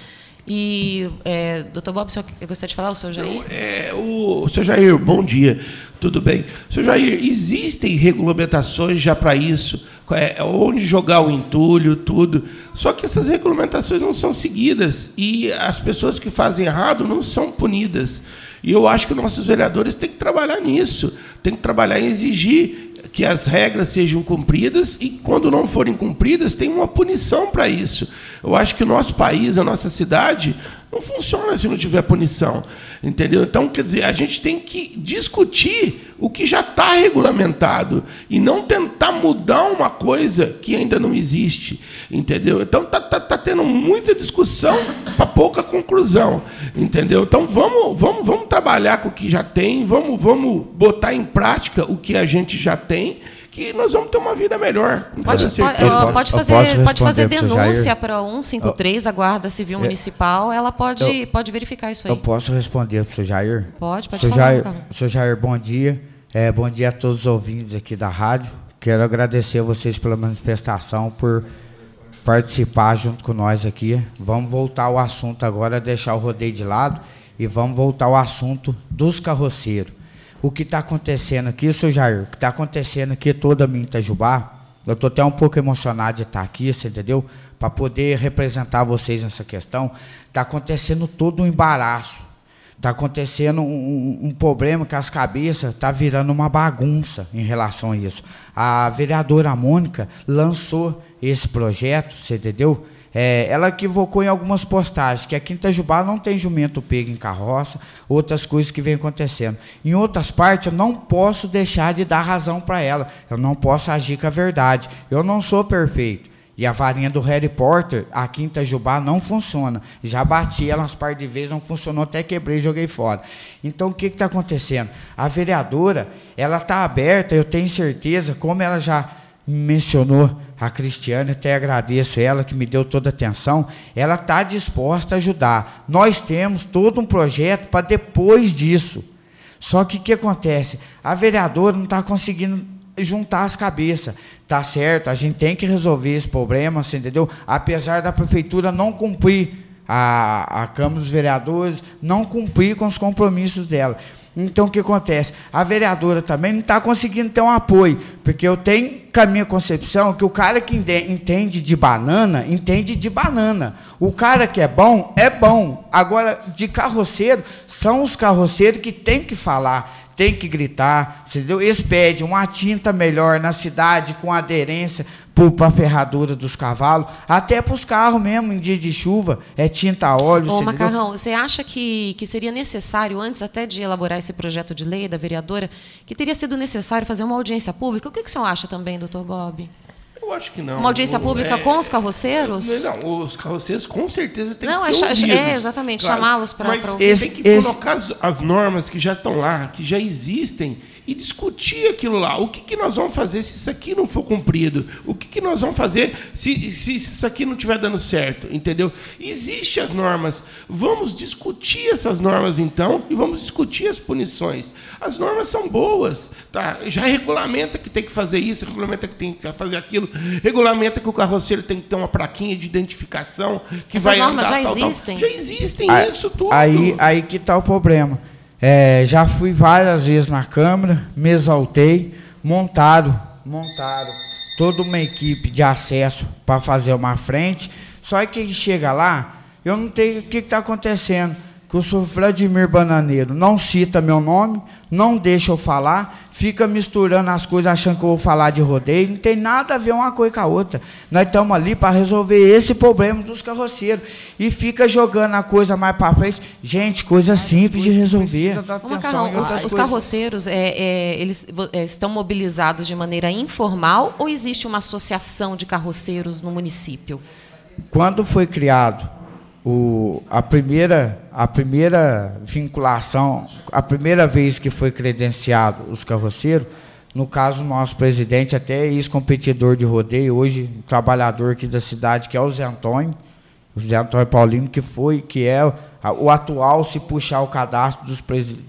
E, é, doutor Bob, você gostaria de falar, o seu Jair? É, o, o seu Jair, bom dia, tudo bem. Seu Jair, existem regulamentações já para isso, é, onde jogar o entulho, tudo. Só que essas regulamentações não são seguidas e as pessoas que fazem errado não são punidas. E eu acho que nossos vereadores têm que trabalhar nisso, têm que trabalhar em exigir que as regras sejam cumpridas e, quando não forem cumpridas, tem uma punição para isso. Eu acho que o nosso país, a nossa cidade, não funciona se não tiver punição. Entendeu? Então, quer dizer, a gente tem que discutir o que já está regulamentado e não tentar mudar uma coisa que ainda não existe. Entendeu? Então, está tá, tá tendo muita discussão para pouca conclusão. Entendeu? Então, vamos, vamos, vamos trabalhar com o que já tem, vamos, vamos botar em prática o que a gente já tem que nós vamos ter uma vida melhor. Pode, pode, pode, fazer, pode fazer denúncia para 153, a Guarda Civil é. Municipal, ela pode, eu, pode verificar isso aí. Eu posso responder para o senhor Jair? Pode, pode senhor falar. Jair, senhor Jair, bom dia. É, bom dia a todos os ouvintes aqui da rádio. Quero agradecer a vocês pela manifestação, por participar junto com nós aqui. Vamos voltar ao assunto agora, deixar o rodeio de lado e vamos voltar ao assunto dos carroceiros o que está acontecendo aqui, seu Jair, o que está acontecendo aqui toda a minha Itajubá, eu estou até um pouco emocionado de estar aqui, você entendeu? Para poder representar vocês nessa questão. Está acontecendo todo um embaraço. Está acontecendo um, um, um, problema que as cabeças está virando uma bagunça em relação a isso. A vereadora Mônica lançou esse projeto, você entendeu? É, ela equivocou em algumas postagens, que aqui em Itajubá não tem jumento pego em carroça, outras coisas que vem acontecendo. Em outras partes, eu não posso deixar de dar razão para ela. Eu não posso agir com a verdade. Eu não sou perfeito. E a varinha do Harry Potter aqui em Itajubá não funciona. Já bati ela umas par de vezes, não funcionou, até quebrei e joguei fora. Então o que está acontecendo? A vereadora, ela está aberta, eu tenho certeza, como ela já mencionou a Cristiane, até agradeço ela que me deu toda a atenção, ela está disposta a ajudar. Nós temos todo um projeto para depois disso. Só que o que acontece? A vereadora não está conseguindo juntar as cabeças. Tá certo, a gente tem que resolver esse problema, você entendeu? Apesar da prefeitura não cumprir a, a Câmara dos Vereadores, não cumprir com os compromissos dela. Então o que acontece? A vereadora também não está conseguindo ter um apoio, porque eu tenho com a minha concepção que o cara que entende de banana, entende de banana. O cara que é bom, é bom. Agora, de carroceiro, são os carroceiros que têm que falar tem que gritar, entendeu? Eles pedem uma tinta melhor na cidade, com aderência para a ferradura dos cavalos, até para os carros mesmo, em dia de chuva, é tinta a óleo. Ô, Macarrão, você acha que, que seria necessário, antes até de elaborar esse projeto de lei da vereadora, que teria sido necessário fazer uma audiência pública? O que, que o senhor acha também, doutor Bob? Eu acho que não. Uma audiência pública é, com os carroceiros? Não, os carroceiros com certeza têm não, que ser é, ouvidos. É, exatamente, claro. chamá-los para... Mas pra esse, tem que esse... colocar as, as normas que já estão lá, que já existem, e discutir aquilo lá. O que, que nós vamos fazer se isso aqui não for cumprido? O que, que nós vamos fazer se, se isso aqui não estiver dando certo? Entendeu? Existem as normas. Vamos discutir essas normas, então, e vamos discutir as punições. As normas são boas. Tá? Já regulamenta que tem que fazer isso, regulamenta que tem que fazer aquilo, regulamenta que o carroceiro tem que ter uma plaquinha de identificação. Que essas vai normas andar, já tal, existem? Tal. Já existem aí, isso tudo. Aí, aí que está o problema é, já fui várias vezes na Câmara, me exaltei, montaram, montaram toda uma equipe de acesso para fazer uma frente. Só que chega lá, eu não tenho o que está acontecendo que o senhor Vladimir Bananeiro não cita meu nome, não deixa eu falar, fica misturando as coisas achando que eu vou falar de rodeio, não tem nada a ver uma coisa com a outra. Nós estamos ali para resolver esse problema dos carroceiros e fica jogando a coisa mais para frente. Gente, coisa simples de resolver. Macarrão, os, os carroceiros, é, é, eles é, estão mobilizados de maneira informal ou existe uma associação de carroceiros no município? Quando foi criado o, a, primeira, a primeira vinculação, a primeira vez que foi credenciado os carroceiros, no caso, nosso presidente, até ex-competidor de rodeio, hoje um trabalhador aqui da cidade, que é o Zé Antônio, o Zé Antônio Paulino, que foi, que é o atual, se puxar o cadastro dos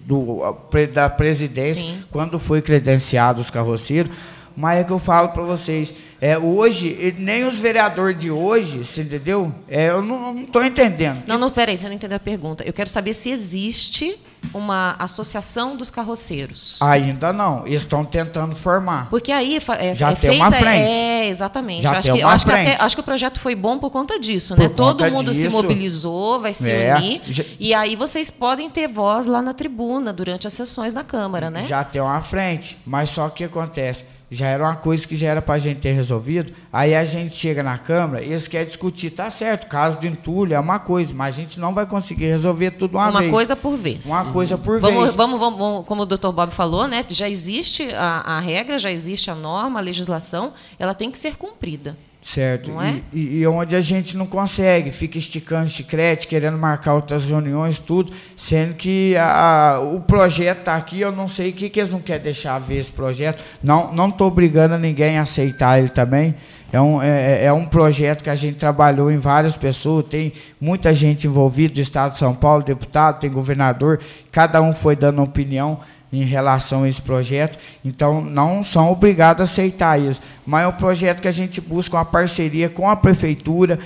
do, da presidência, Sim. quando foi credenciado os carroceiros, mas é que eu falo para vocês, é, hoje, nem os vereadores de hoje, você entendeu? É, eu não estou entendendo. Não, não, peraí, você não entendeu a pergunta. Eu quero saber se existe uma associação dos carroceiros. Ainda não, eles estão tentando formar. Porque aí é, Já é tem feita, uma frente. É, exatamente. Já eu acho tem que, uma acho frente. Que até, acho que o projeto foi bom por conta disso, por né? Todo mundo disso, se mobilizou, vai se é, unir. Já, e aí vocês podem ter voz lá na tribuna durante as sessões da Câmara, né? Já tem uma frente, mas só que acontece já era uma coisa que já era para a gente ter resolvido. Aí a gente chega na Câmara e eles querem discutir, tá certo, caso de entulho é uma coisa, mas a gente não vai conseguir resolver tudo uma, uma vez. Uma coisa por vez. Uma coisa por vamos, vez. Vamos, vamos, como o doutor Bob falou, né? Já existe a, a regra, já existe a norma, a legislação, ela tem que ser cumprida. Certo. Não é? e, e, onde a gente não consegue, fica esticando chiclete, querendo marcar outras reuniões, tudo, sendo que a, a, o projeto está aqui, eu não sei o que, que eles não querem deixar ver esse projeto. Não estou obrigando ninguém a aceitar ele também. É um, é, é um projeto que a gente trabalhou em várias pessoas, tem muita gente envolvida do Estado de São Paulo, deputado, tem governador, cada um foi dando opinião em relação a esse projeto. Então, não são obrigados a aceitar isso. Mas é um projeto que a gente busca uma parceria com a prefeitura,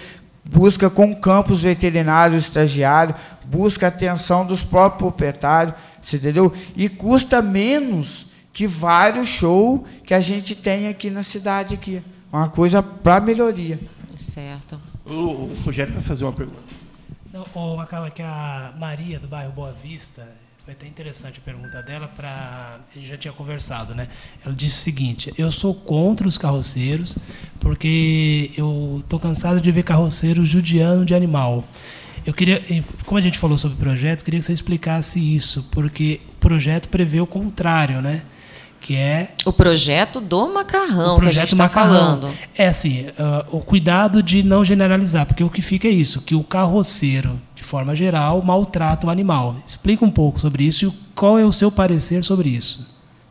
busca com o campus veterinário estagiário, busca a atenção dos próprios proprietários, você entendeu? E custa menos que vários shows que a gente tem aqui na cidade aqui. Uma coisa para melhoria. Certo. O, o Rogério vai fazer uma pergunta. Não, acaba que a Maria do bairro Boa Vista, foi até interessante a pergunta dela, para a gente já tinha conversado, né? Ela disse o seguinte: eu sou contra os carroceiros porque eu estou cansado de ver carroceiros judiando de animal. Eu queria, como a gente falou sobre o projeto, queria que você explicasse isso, porque o projeto prevê o contrário, né? Que é o projeto do macarrão o projeto que a gente está falando. É assim, uh, o cuidado de não generalizar, porque o que fica é isso, que o carroceiro, de forma geral, maltrata o animal. Explica um pouco sobre isso e qual é o seu parecer sobre isso.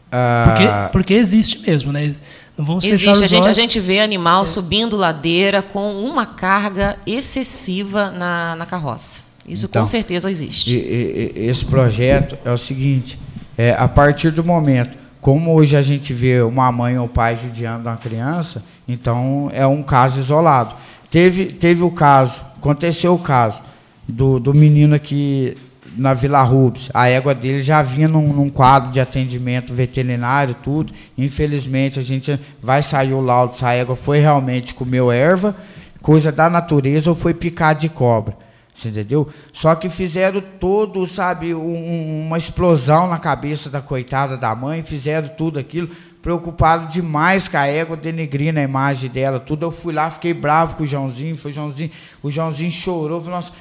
Uh... Porque, porque existe mesmo, né? Não vamos existe, a gente, a gente vê animal é. subindo ladeira com uma carga excessiva na, na carroça. Isso então, com certeza existe. E, e, esse projeto é o seguinte: é, a partir do momento como hoje a gente vê uma mãe ou pai judiando uma criança, então é um caso isolado. Teve, teve o caso, aconteceu o caso do, do menino aqui na Vila Rubens. A égua dele já vinha num, num, quadro de atendimento veterinário, tudo. Infelizmente, a gente vai sair o laudo se a égua foi realmente comeu erva, coisa da natureza, ou foi picada de cobra. Você entendeu? Só que fizeram todo, sabe, um, uma explosão na cabeça da coitada da mãe, fizeram tudo aquilo, preocupado demais com a égua, denegrindo a imagem dela, tudo. Eu fui lá, fiquei bravo com o Joãozinho, foi o Joãozinho, o Joãozinho chorou, falou, nossa,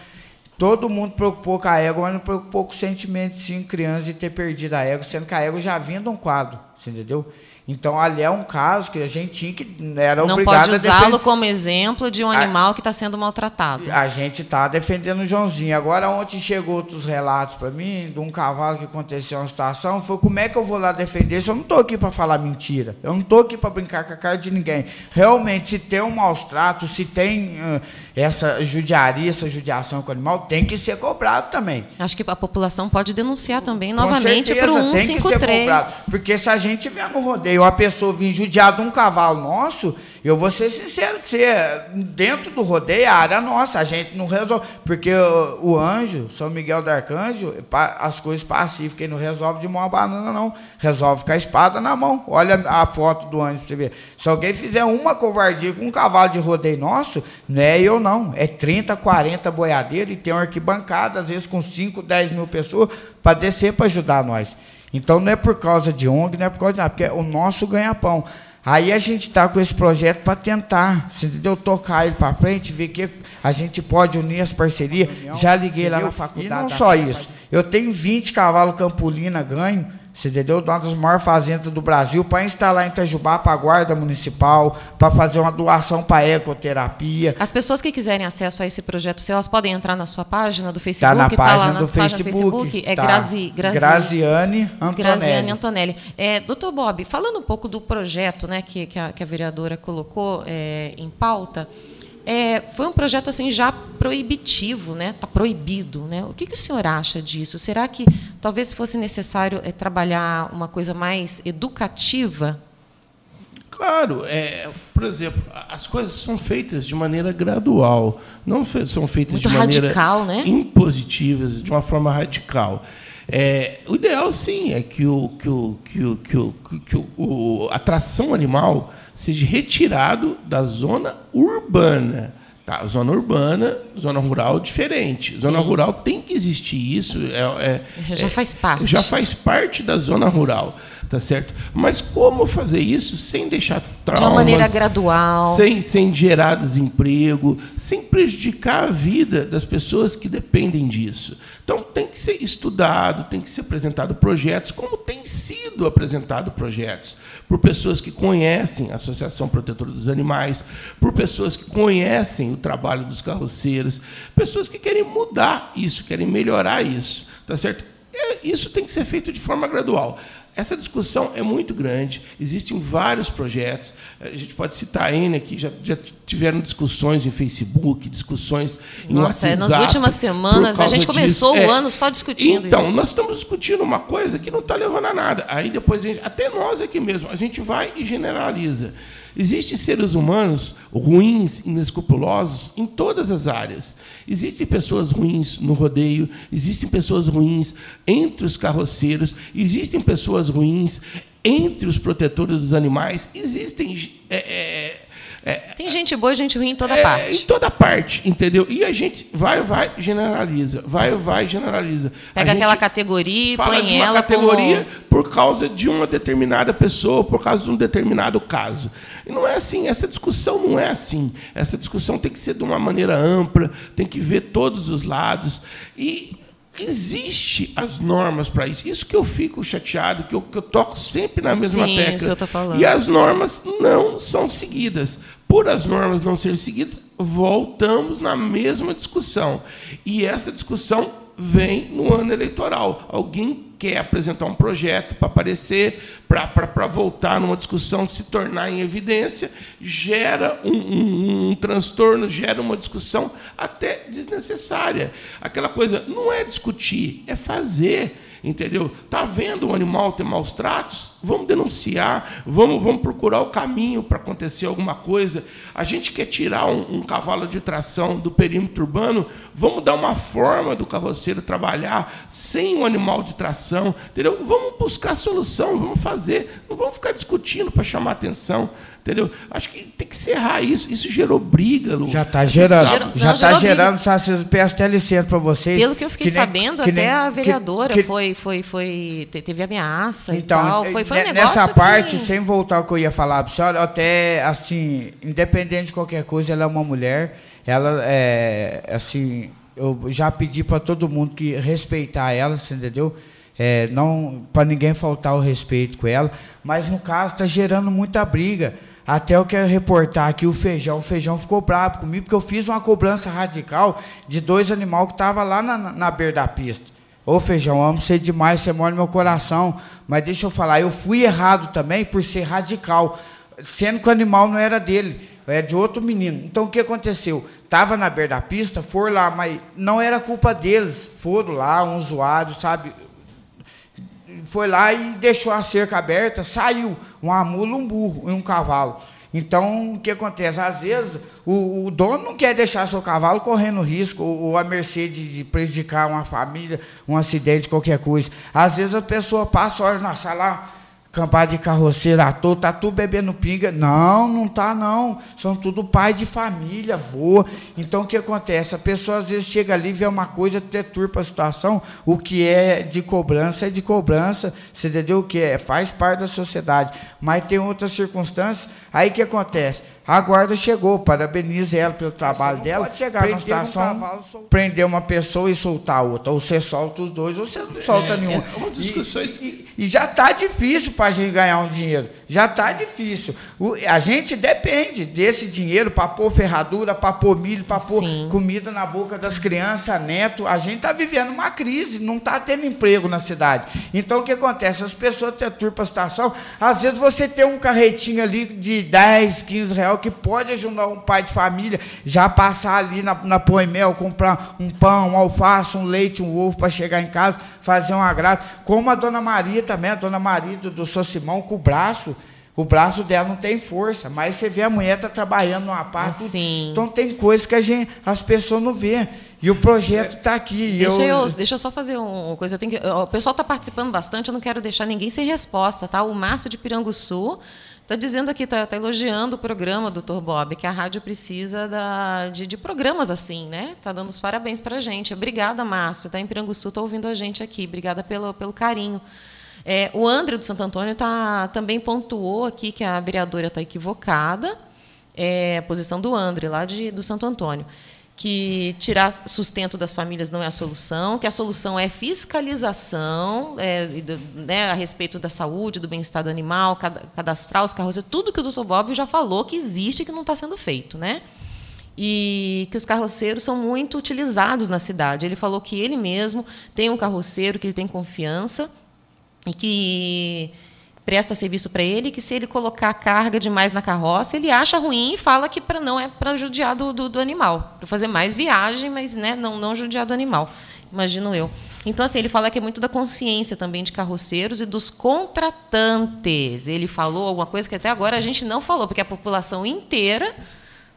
todo mundo preocupou com a égua, mas não preocupou com o sentimento de cinco crianças de ter perdido a égua, sendo que a égua já vinha de um quadro, você entendeu? Então, ali é um caso que a gente tinha que era Não obrigado pode usá-lo como exemplo de um animal a, que está sendo maltratado. A gente está defendendo o Joãozinho. Agora, ontem chegou outros relatos para mim de um cavalo que aconteceu uma situação. Foi como é que eu vou lá defender se eu não estou aqui para falar mentira? Eu não estou aqui para brincar com a cara de ninguém. Realmente, se tem um maus trato, se tem uh, essa judiaria, essa judiação com o animal, tem que ser cobrado também. Acho que a população pode denunciar também, novamente, para o 153. Tem que ser cobrado. Porque se a gente vier no rodeio uma pessoa vir judiar de um cavalo nosso, eu vou ser sincero com dentro do rodeio, a área nossa, a gente não resolve. Porque o, o anjo, São Miguel do Arcanjo, as coisas pacíficas, ele não resolve de mão a banana, não. Resolve com a espada na mão. Olha a foto do anjo pra você ver. Se alguém fizer uma covardia com um cavalo de rodeio nosso, não é eu não. É 30, 40 boiadeiros e tem uma arquibancada, às vezes com 5, 10 mil pessoas, para descer para ajudar nós. Então não é por causa de ONG, não é por causa de nada, porque é o nosso ganha-pão. Aí a gente está com esse projeto para tentar, você entendeu? Tocar ele para frente, ver que a gente pode unir as parcerias. Já liguei lá na faculdade. E não só isso. Eu tenho 20 cavalos Campolina ganho, você entendeu? Uma das maiores fazendas do Brasil, para instalar em Itajubá para a Guarda Municipal, para fazer uma doação para ecoterapia. As pessoas que quiserem acesso a esse projeto seu, elas podem entrar na sua página do Facebook? Está na tá página lá na do página Facebook. É tá. Grazi, Grazi, Graziane Antonelli. Graziane Antonelli. É, doutor Bob, falando um pouco do projeto né, que, que, a, que a vereadora colocou é, em pauta, é, foi um projeto assim já proibitivo, né? Está proibido, né? O que, que o senhor acha disso? Será que talvez fosse necessário é, trabalhar uma coisa mais educativa? Claro, é, por exemplo, as coisas são feitas de maneira gradual, não são feitas Muito de maneira radical, né? impositivas, de uma forma radical. É, o ideal, sim, é que, o, que, o, que, o, que, o, que o, o- a tração animal seja retirado da zona urbana. Tá, zona urbana, zona rural diferente. Zona Sim. rural tem que existir isso. É, é- Já é- faz parte. Já faz parte da zona rural, tá certo? Mas como fazer isso sem deixar traumas? De uma maneira gradual. Sem, sem gerar desemprego, sem prejudicar a vida das pessoas que dependem disso. Então tem que ser estudado, tem que ser apresentado projetos, como tem sido apresentado projetos por pessoas que conhecem a Associação Protetora dos Animais, por pessoas que conhecem o trabalho dos carroceiros, pessoas que querem mudar isso, querem melhorar isso, tá certo? É, Isso tem que ser feito de forma gradual. Essa discussão é muito grande, existem vários projetos. A gente pode citar N aqui, já, já tiveram discussões em Facebook, discussões em Nossa, é, WhatsApp. nas últimas semanas, a gente começou disso. o É. ano só discutindo então, isso. nós estamos discutindo uma coisa que não está levando a nada. Aí depois, a gente, até nós aqui mesmo, a gente vai e generaliza. Existem seres humanos ruins, inescrupulosos em todas as áreas. Existem pessoas ruins no rodeio, existem pessoas ruins entre os carroceiros, existem pessoas ruins entre os protetores dos animais, existem. é, é, é, Tem gente boa e gente ruim em toda é, parte. Em toda parte, entendeu? E a gente vai, vai, generaliza. Vai, vai, generaliza. Pega A aquela categoria e fala põe de uma ela categoria como... por causa de uma determinada pessoa, por causa de um determinado caso. E não é assim, essa discussão não é assim. Essa discussão tem que ser de uma maneira ampla, tem que ver todos os lados. E existe as normas para isso. Isso que eu fico chateado, que eu, que eu toco sempre na mesma Sim, tecla. isso eu tô falando. E as normas não são seguidas. Por as normas não serem seguidas, voltamos na mesma discussão. E essa discussão vem no ano eleitoral. Alguém quer apresentar um projeto para aparecer, para voltar numa discussão, se tornar em evidência, gera um, um- um transtorno, gera uma discussão até desnecessária. Aquela coisa não é discutir, é fazer. Entendeu? Tá vendo um animal ter maus tratos? Vamos denunciar, vamos, vamos procurar o caminho para acontecer alguma coisa. A gente quer tirar um, um cavalo de tração do perímetro urbano, vamos dar uma forma do carroceiro trabalhar sem um animal de tração, entendeu? Vamos buscar solução, vamos fazer, não vamos ficar discutindo para chamar atenção, entendeu? Acho que tem que encerrar isso. Isso gerou briga, Lu. Já está gerando. Gerou- já não, está gerou gerando, vocês peço até licença para vocês. Pelo que eu fiquei nem- sabendo, que até nem- a que- vereadora que- foi, foi, foi, te- teve ameaça Então, e tal. Foi, foi um negócio nessa que- parte, sem voltar ao que eu ia falar para senhora, até assim, independente de qualquer coisa, ela é uma mulher, ela é assim, eu já pedi para todo mundo que respeitar ela, você entendeu? É, não para ninguém faltar o respeito com ela, mas no caso está gerando muita briga. Até eu quero reportar aqui o feijão. O feijão ficou bravo comigo porque eu fiz uma cobrança radical de dois animais que estavam lá na, na beira da pista. Ô feijão, amo você demais, você mora no meu coração. Mas deixa eu falar, eu fui errado também por ser radical, sendo que o animal não era dele, é de outro menino. Então o que aconteceu? Tava na beira da pista, foram lá, mas não era culpa deles. Foram lá, um usuário, sabe? foi lá e deixou a cerca aberta, saiu uma mula, um burro e um cavalo. Então, o que acontece? Às vezes, o, o dono não quer deixar seu cavalo correndo risco ou, ou à mercê de, de, prejudicar uma família, um acidente, qualquer coisa. Às vezes, a pessoa passa, olha, nossa, lá Campada de carroceiro à toa, tá tudo bebendo pinga. Não, não tá não. São tudo pai de família, avô. Então o que acontece? A pessoa às vezes chega ali, vê uma coisa, deturpa a situação. O que é de cobrança é de cobrança. Você entendeu o que é? Faz parte da sociedade. Mas tem outras circunstâncias. Aí o que acontece? A guarda chegou, parabenize ela pelo trabalho dela. Pode chegar na situação, um prender uma pessoa e soltar outra. Ou você solta os dois, ou você não solta é, nenhum. É uma discussões e, e, e já está difícil para a gente ganhar um dinheiro. Já está difícil. O, a gente depende desse dinheiro para pôr ferradura, para pôr milho, para pôr comida na boca das crianças, neto. A gente está vivendo uma crise, não está tendo emprego na cidade. Então o que acontece? As pessoas deturpam a situação. Às vezes você tem um carretinho ali de 10, 15 reais que pode ajudar um pai de família já passar ali na, na Poemel, comprar um pão, um alface, um leite, um ovo para chegar em casa, fazer um agrado. Como a dona Maria também, a dona Maria do, do São Simão, com o braço. O braço dela não tem força, mas você vê a mulher tá trabalhando numa parte. Sim. Então tem coisas que a gente, as pessoas não vêem. E o projeto está aqui. Deixa eu, eu, deixa eu só fazer uma coisa. Que, o pessoal está participando bastante, eu não quero deixar ninguém sem resposta. Tá? O Márcio de Piranguçu Está dizendo aqui, está tá elogiando o programa, doutor Bob, que a rádio precisa da, de, de, programas assim, né? Está dando os parabéns para a gente. Obrigada, Márcio. Está em Piranguçu, está ouvindo a gente aqui. Obrigada pelo, pelo carinho. É, o André do Santo Antônio tá, também pontuou aqui que a vereadora está equivocada. É, a posição do André, lá de, do Santo Antônio que tirar sustento das famílias não é a solução, que a solução é fiscalização é, né, a respeito da saúde, do bem-estar do animal, cadastrar os carroceiros, tudo que o doutor Bob já falou que existe e que não está sendo feito. Né? E que os carroceiros são muito utilizados na cidade. Ele falou que ele mesmo tem um carroceiro que ele tem confiança e que presta serviço para ele, que se ele colocar carga demais na carroça, ele acha ruim e fala que para não é para judiar do, do, do animal, para fazer mais viagem, mas né, não, não judiar do animal, imagino eu. Então, assim, ele fala que é muito da consciência também de carroceiros e dos contratantes. Ele falou alguma coisa que até agora a gente não falou, porque a população inteira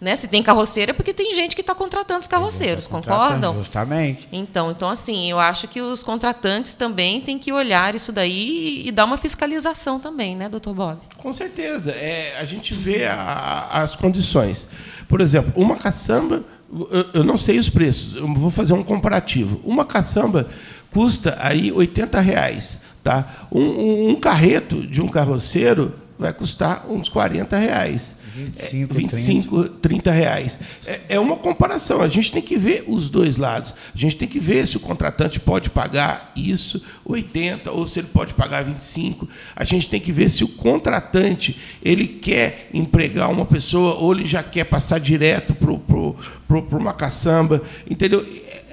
né? Se tem carroceiro é porque tem gente que está contratando os carroceiros, tá concordam? Justamente. Então, então, assim, eu acho que os contratantes também têm que olhar isso daí e, dar uma fiscalização também, né, doutor Bob? Com certeza. É, a gente vê a, as condições. Por exemplo, uma caçamba, eu, eu não sei os preços, eu vou fazer um comparativo. Uma caçamba custa aí 80 reais. Tá? Um, um, um carreto de um carroceiro vai custar uns 40 reais. 25, 25 30. 30 reais. É, é, uma comparação. A gente tem que ver os dois lados. A gente tem que ver se o contratante pode pagar isso, 80, ou se ele pode pagar 25. A gente tem que ver se o contratante ele quer empregar uma pessoa ou ele já quer passar direto para uma caçamba. Entendeu?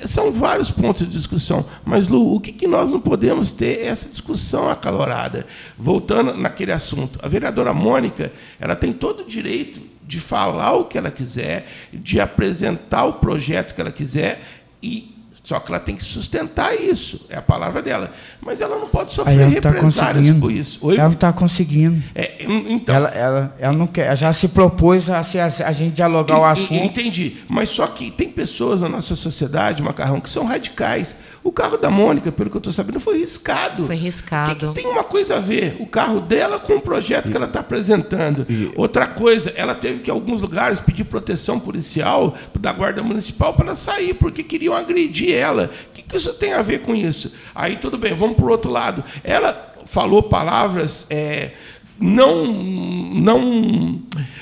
São vários pontos de discussão. Mas, Lu, o que, que nós não podemos ter é essa discussão acalorada. Voltando naquele assunto, a vereadora Mônica ela tem todo o direito de falar o que ela quiser, de apresentar o projeto que ela quiser e só que ela tem que sustentar isso, é a palavra dela. Mas ela não pode sofrer ela tá represálias por isso. Oi? Ela não está conseguindo. É, então, ela, ela, ela não quer, ela já se propôs a, a, a gente dialogar o assunto. Entendi. Mas só que tem pessoas na nossa sociedade, Macarrão, que são radicais. O carro da Mônica, pelo que eu estou sabendo, foi riscado. Foi riscado. Que, que tem uma coisa a ver, o carro dela com o projeto que ela está apresentando. Outra coisa, ela teve que, em alguns lugares, pedir proteção policial da Guarda Municipal para ela sair, porque queriam agredir ela. O que, que isso tem a ver com isso? Aí tudo bem, vamos para o outro lado. Ela falou palavras. É, não não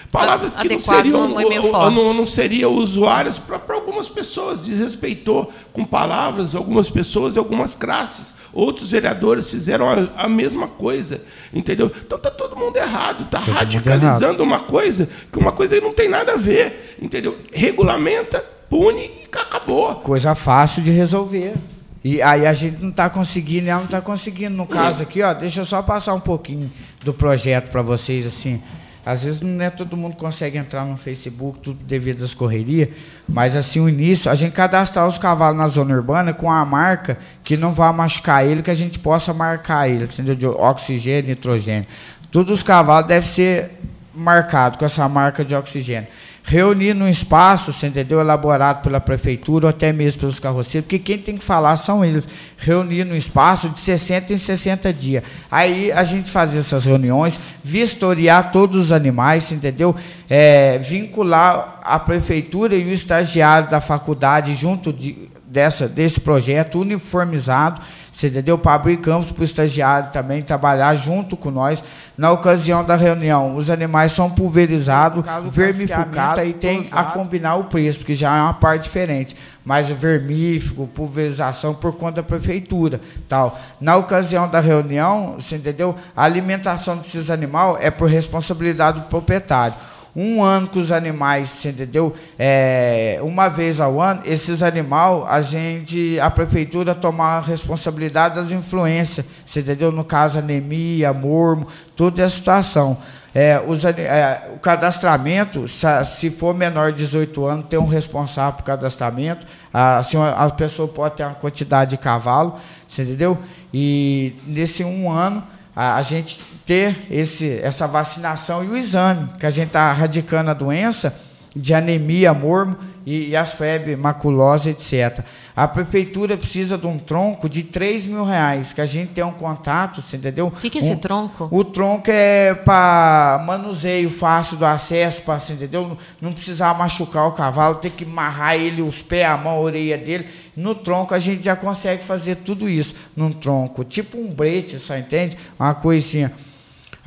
palavras que não seriam não, não seriam usuárias para algumas pessoas desrespeitou com palavras algumas pessoas e algumas classes outros vereadores fizeram a, a, mesma coisa entendeu então tá todo mundo errado tá todo radicalizando uma coisa que uma coisa não tem nada a ver entendeu regulamenta pune e acabou coisa fácil de resolver e aí a gente não está conseguindo, ela não está conseguindo. No caso aqui, ó, deixa eu só passar um pouquinho do projeto para vocês, assim. Às vezes não é todo mundo consegue entrar no Facebook, tudo devido às correrias, mas assim, o início, a gente cadastrar os cavalos na zona urbana com a marca que não vai machucar ele, que a gente possa marcar ele, entendeu? De oxigênio, nitrogênio. Todos os cavalos devem ser marcados com essa marca de oxigênio reunir num espaço, você entendeu, elaborado pela prefeitura ou até mesmo pelos carroceiros, porque quem tem que falar são eles. Reunir num espaço de 60 em 60 dias. Aí a gente fazia essas reuniões, vistoriar todos os animais, entendeu? É, vincular a prefeitura e o estagiário da faculdade junto de, dessa, desse projeto uniformizado, você entendeu? Para abrir campos para o estagiário também trabalhar junto com nós. Na ocasião da reunião, os animais são pulverizados, vermificados, aí tem a combinar o preço, porque já é uma parte diferente. Mas o vermífugo, pulverização por conta da prefeitura, tal. Na ocasião da reunião, você entendeu? A alimentação desses animais é por responsabilidade do proprietário um ano com os animais, entendeu? É, uma vez ao ano, esses animais, a gente, a prefeitura toma a responsabilidade das influências, entendeu? No caso, anemia, mormo, toda a situação. É, os, é, o cadastramento, se for menor de 18 anos, tem um responsável por cadastramento. Assim, a pessoa pode ter uma quantidade de cavalo, entendeu? E nesse um ano, a, a gente ter esse, essa vacinação e o exame, que a gente está radicando a doença de anemia, mormo e, e as febres maculosas, etc. A prefeitura precisa de um tronco de 3 mil reais, que a gente tem um contato, você entendeu? O que, que é esse tronco? O tronco é para manuseio fácil do acesso, para, você entendeu? Não, não precisar machucar o cavalo, ter que amarrar ele, os pés, a mão, a orelha dele. No tronco a gente já consegue fazer tudo isso, num tronco. Tipo um brete, só entende? Uma coisinha.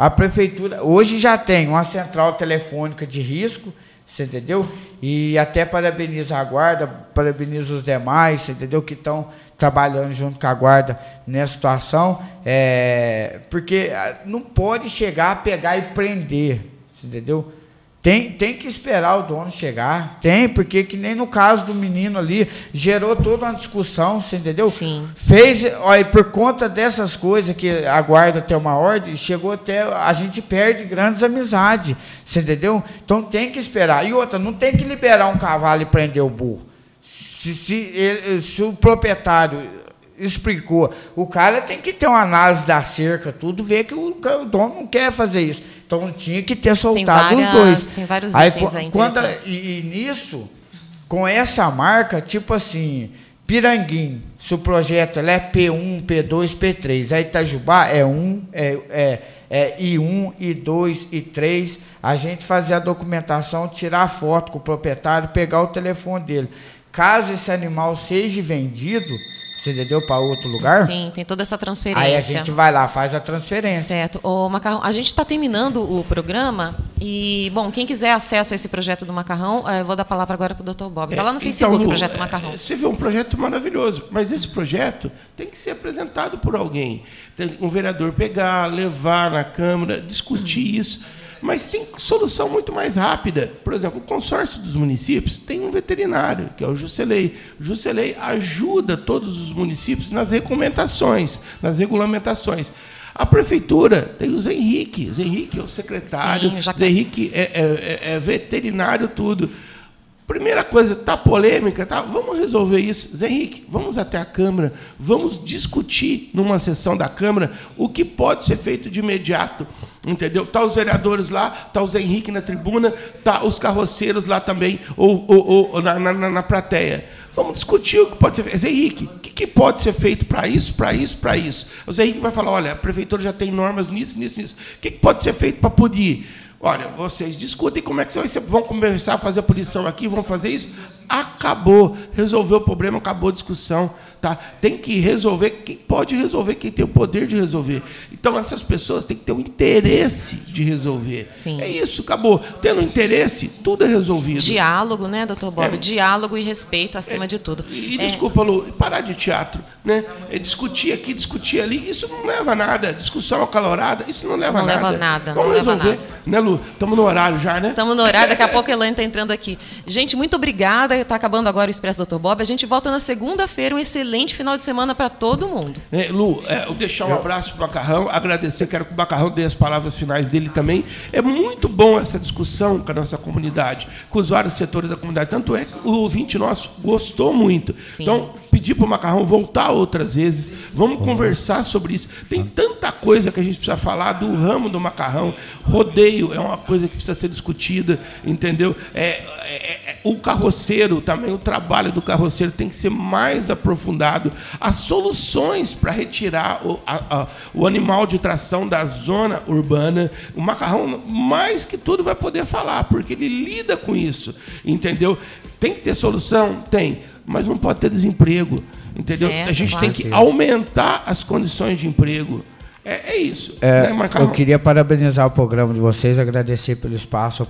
A prefeitura hoje já tem uma central telefônica de risco, você entendeu? E até parabeniza a guarda, parabeniza os demais, você entendeu? Que estão trabalhando junto com a guarda nessa situação, é, porque ah, não pode chegar, pegar e prender, entendeu? Tem, tem que esperar o dono chegar. Tem, porque que nem no caso do menino ali, gerou toda uma discussão, você entendeu? Sim. Fez, olha, por conta dessas coisas que a guarda tem uma ordem, chegou até. A gente perde grandes amizades, você entendeu? Então tem que esperar. E outra, não tem que liberar um cavalo e prender o burro. Se, se, ele, se o proprietário explicou. O cara tem que ter uma análise da cerca, tudo, ver que o, o dono não quer fazer isso. Então tinha que ter soltado várias, os dois. Tem vários aí, itens aí quando, e, e, nisso, com essa marca, tipo assim, Piranguim, se o projeto é P1, P2, P3, aí Itajubá é 1, é, é, é I1, I2, I3, a gente fazer a documentação, tirar a foto com o proprietário, pegar o telefone dele. Caso esse animal seja vendido, você entendeu? Para outro lugar? Sim, tem toda essa transferência. Aí a gente vai lá, faz a transferência. Certo. O Macarrão, a gente está terminando o programa e, bom, quem quiser acesso a esse projeto do Macarrão, eh, eu vou dar a palavra agora para o doutor Bob. Está lá no então, Facebook Lu, o projeto Macarrão. Você vê um projeto maravilhoso, mas esse projeto tem que ser apresentado por alguém. Tem um vereador pegar, levar na Câmara, discutir isso mas tem solução muito mais rápida. Por exemplo, o consórcio dos municípios tem um veterinário, que é o Juscelei. O Juscelei ajuda todos os municípios nas recomendações, nas regulamentações. A prefeitura tem o Zé Henrique. Zé Henrique é o secretário, Sim, já... Zé Henrique é, é, é, é veterinário, tudo. Primeira coisa, tá polêmica, tá? Vamos resolver isso. Zé Henrique, vamos até a Câmara, vamos discutir numa sessão da Câmara o que pode ser feito de imediato. Entendeu? Tá os vereadores lá, tá o Zé Henrique na tribuna, tá os carroceiros lá também, ou, ou, ou na, na, na plateia. Vamos discutir o que pode ser feito. Zé Henrique, o que, que pode ser feito para isso, para isso, para isso? O Zé Henrique vai falar: olha, a prefeitura já tem normas nisso, nisso, nisso. O que, que pode ser feito para poder? Olha, vocês discutem como é que vocês vão começar a fazer a punição aqui, vão fazer isso. Acabou, resolveu o problema, acabou a discussão. Tá? Tem que resolver quem pode resolver, quem tem o poder de resolver. Então, essas pessoas têm que ter o interesse de resolver. Sim. É isso, acabou. Tendo interesse, tudo é resolvido. Diálogo, né, doutor Bob? É. Diálogo e respeito acima é. de tudo. E, é. desculpa, Lu, parar de teatro. Né? É discutir aqui, discutir ali, isso não leva a nada. Discussão acalorada, isso não leva não a nada. Leva nada Vamos não resolver. Leva nada. Né, Lu? Estamos no horário já, né? Estamos no horário, daqui a pouco a Elaine está entrando aqui. Gente, muito obrigada. Está acabando agora o Expresso Dr. Bob. A gente volta na segunda-feira. Um excelente final de semana para todo mundo. É, Lu, é, eu deixar um abraço para o Macarrão, agradecer, quero que o Macarrão dê as palavras finais dele também. É muito bom essa discussão com a nossa comunidade, com os vários setores da comunidade. Tanto é que o ouvinte nosso gostou muito. Sim. Então, pedir para o Macarrão voltar outras vezes. Vamos conversar sobre isso. Tem tanta coisa que a gente precisa falar do ramo do macarrão. Rodeio é uma coisa que precisa ser discutida, entendeu? É, é- é- o carroceiro também, o trabalho do carroceiro tem que ser mais aprofundado. As soluções para retirar o, a- a- o animal de tração da zona urbana. O macarrão, mais que tudo, vai poder falar, porque ele lida com isso, entendeu? Tem que ter solução? Tem mas não pode ter desemprego. Entendeu? Certo, a gente claro. tem que aumentar as condições de emprego. É, é isso. É, né, eu queria parabenizar o programa de vocês, agradecer pelo espaço, a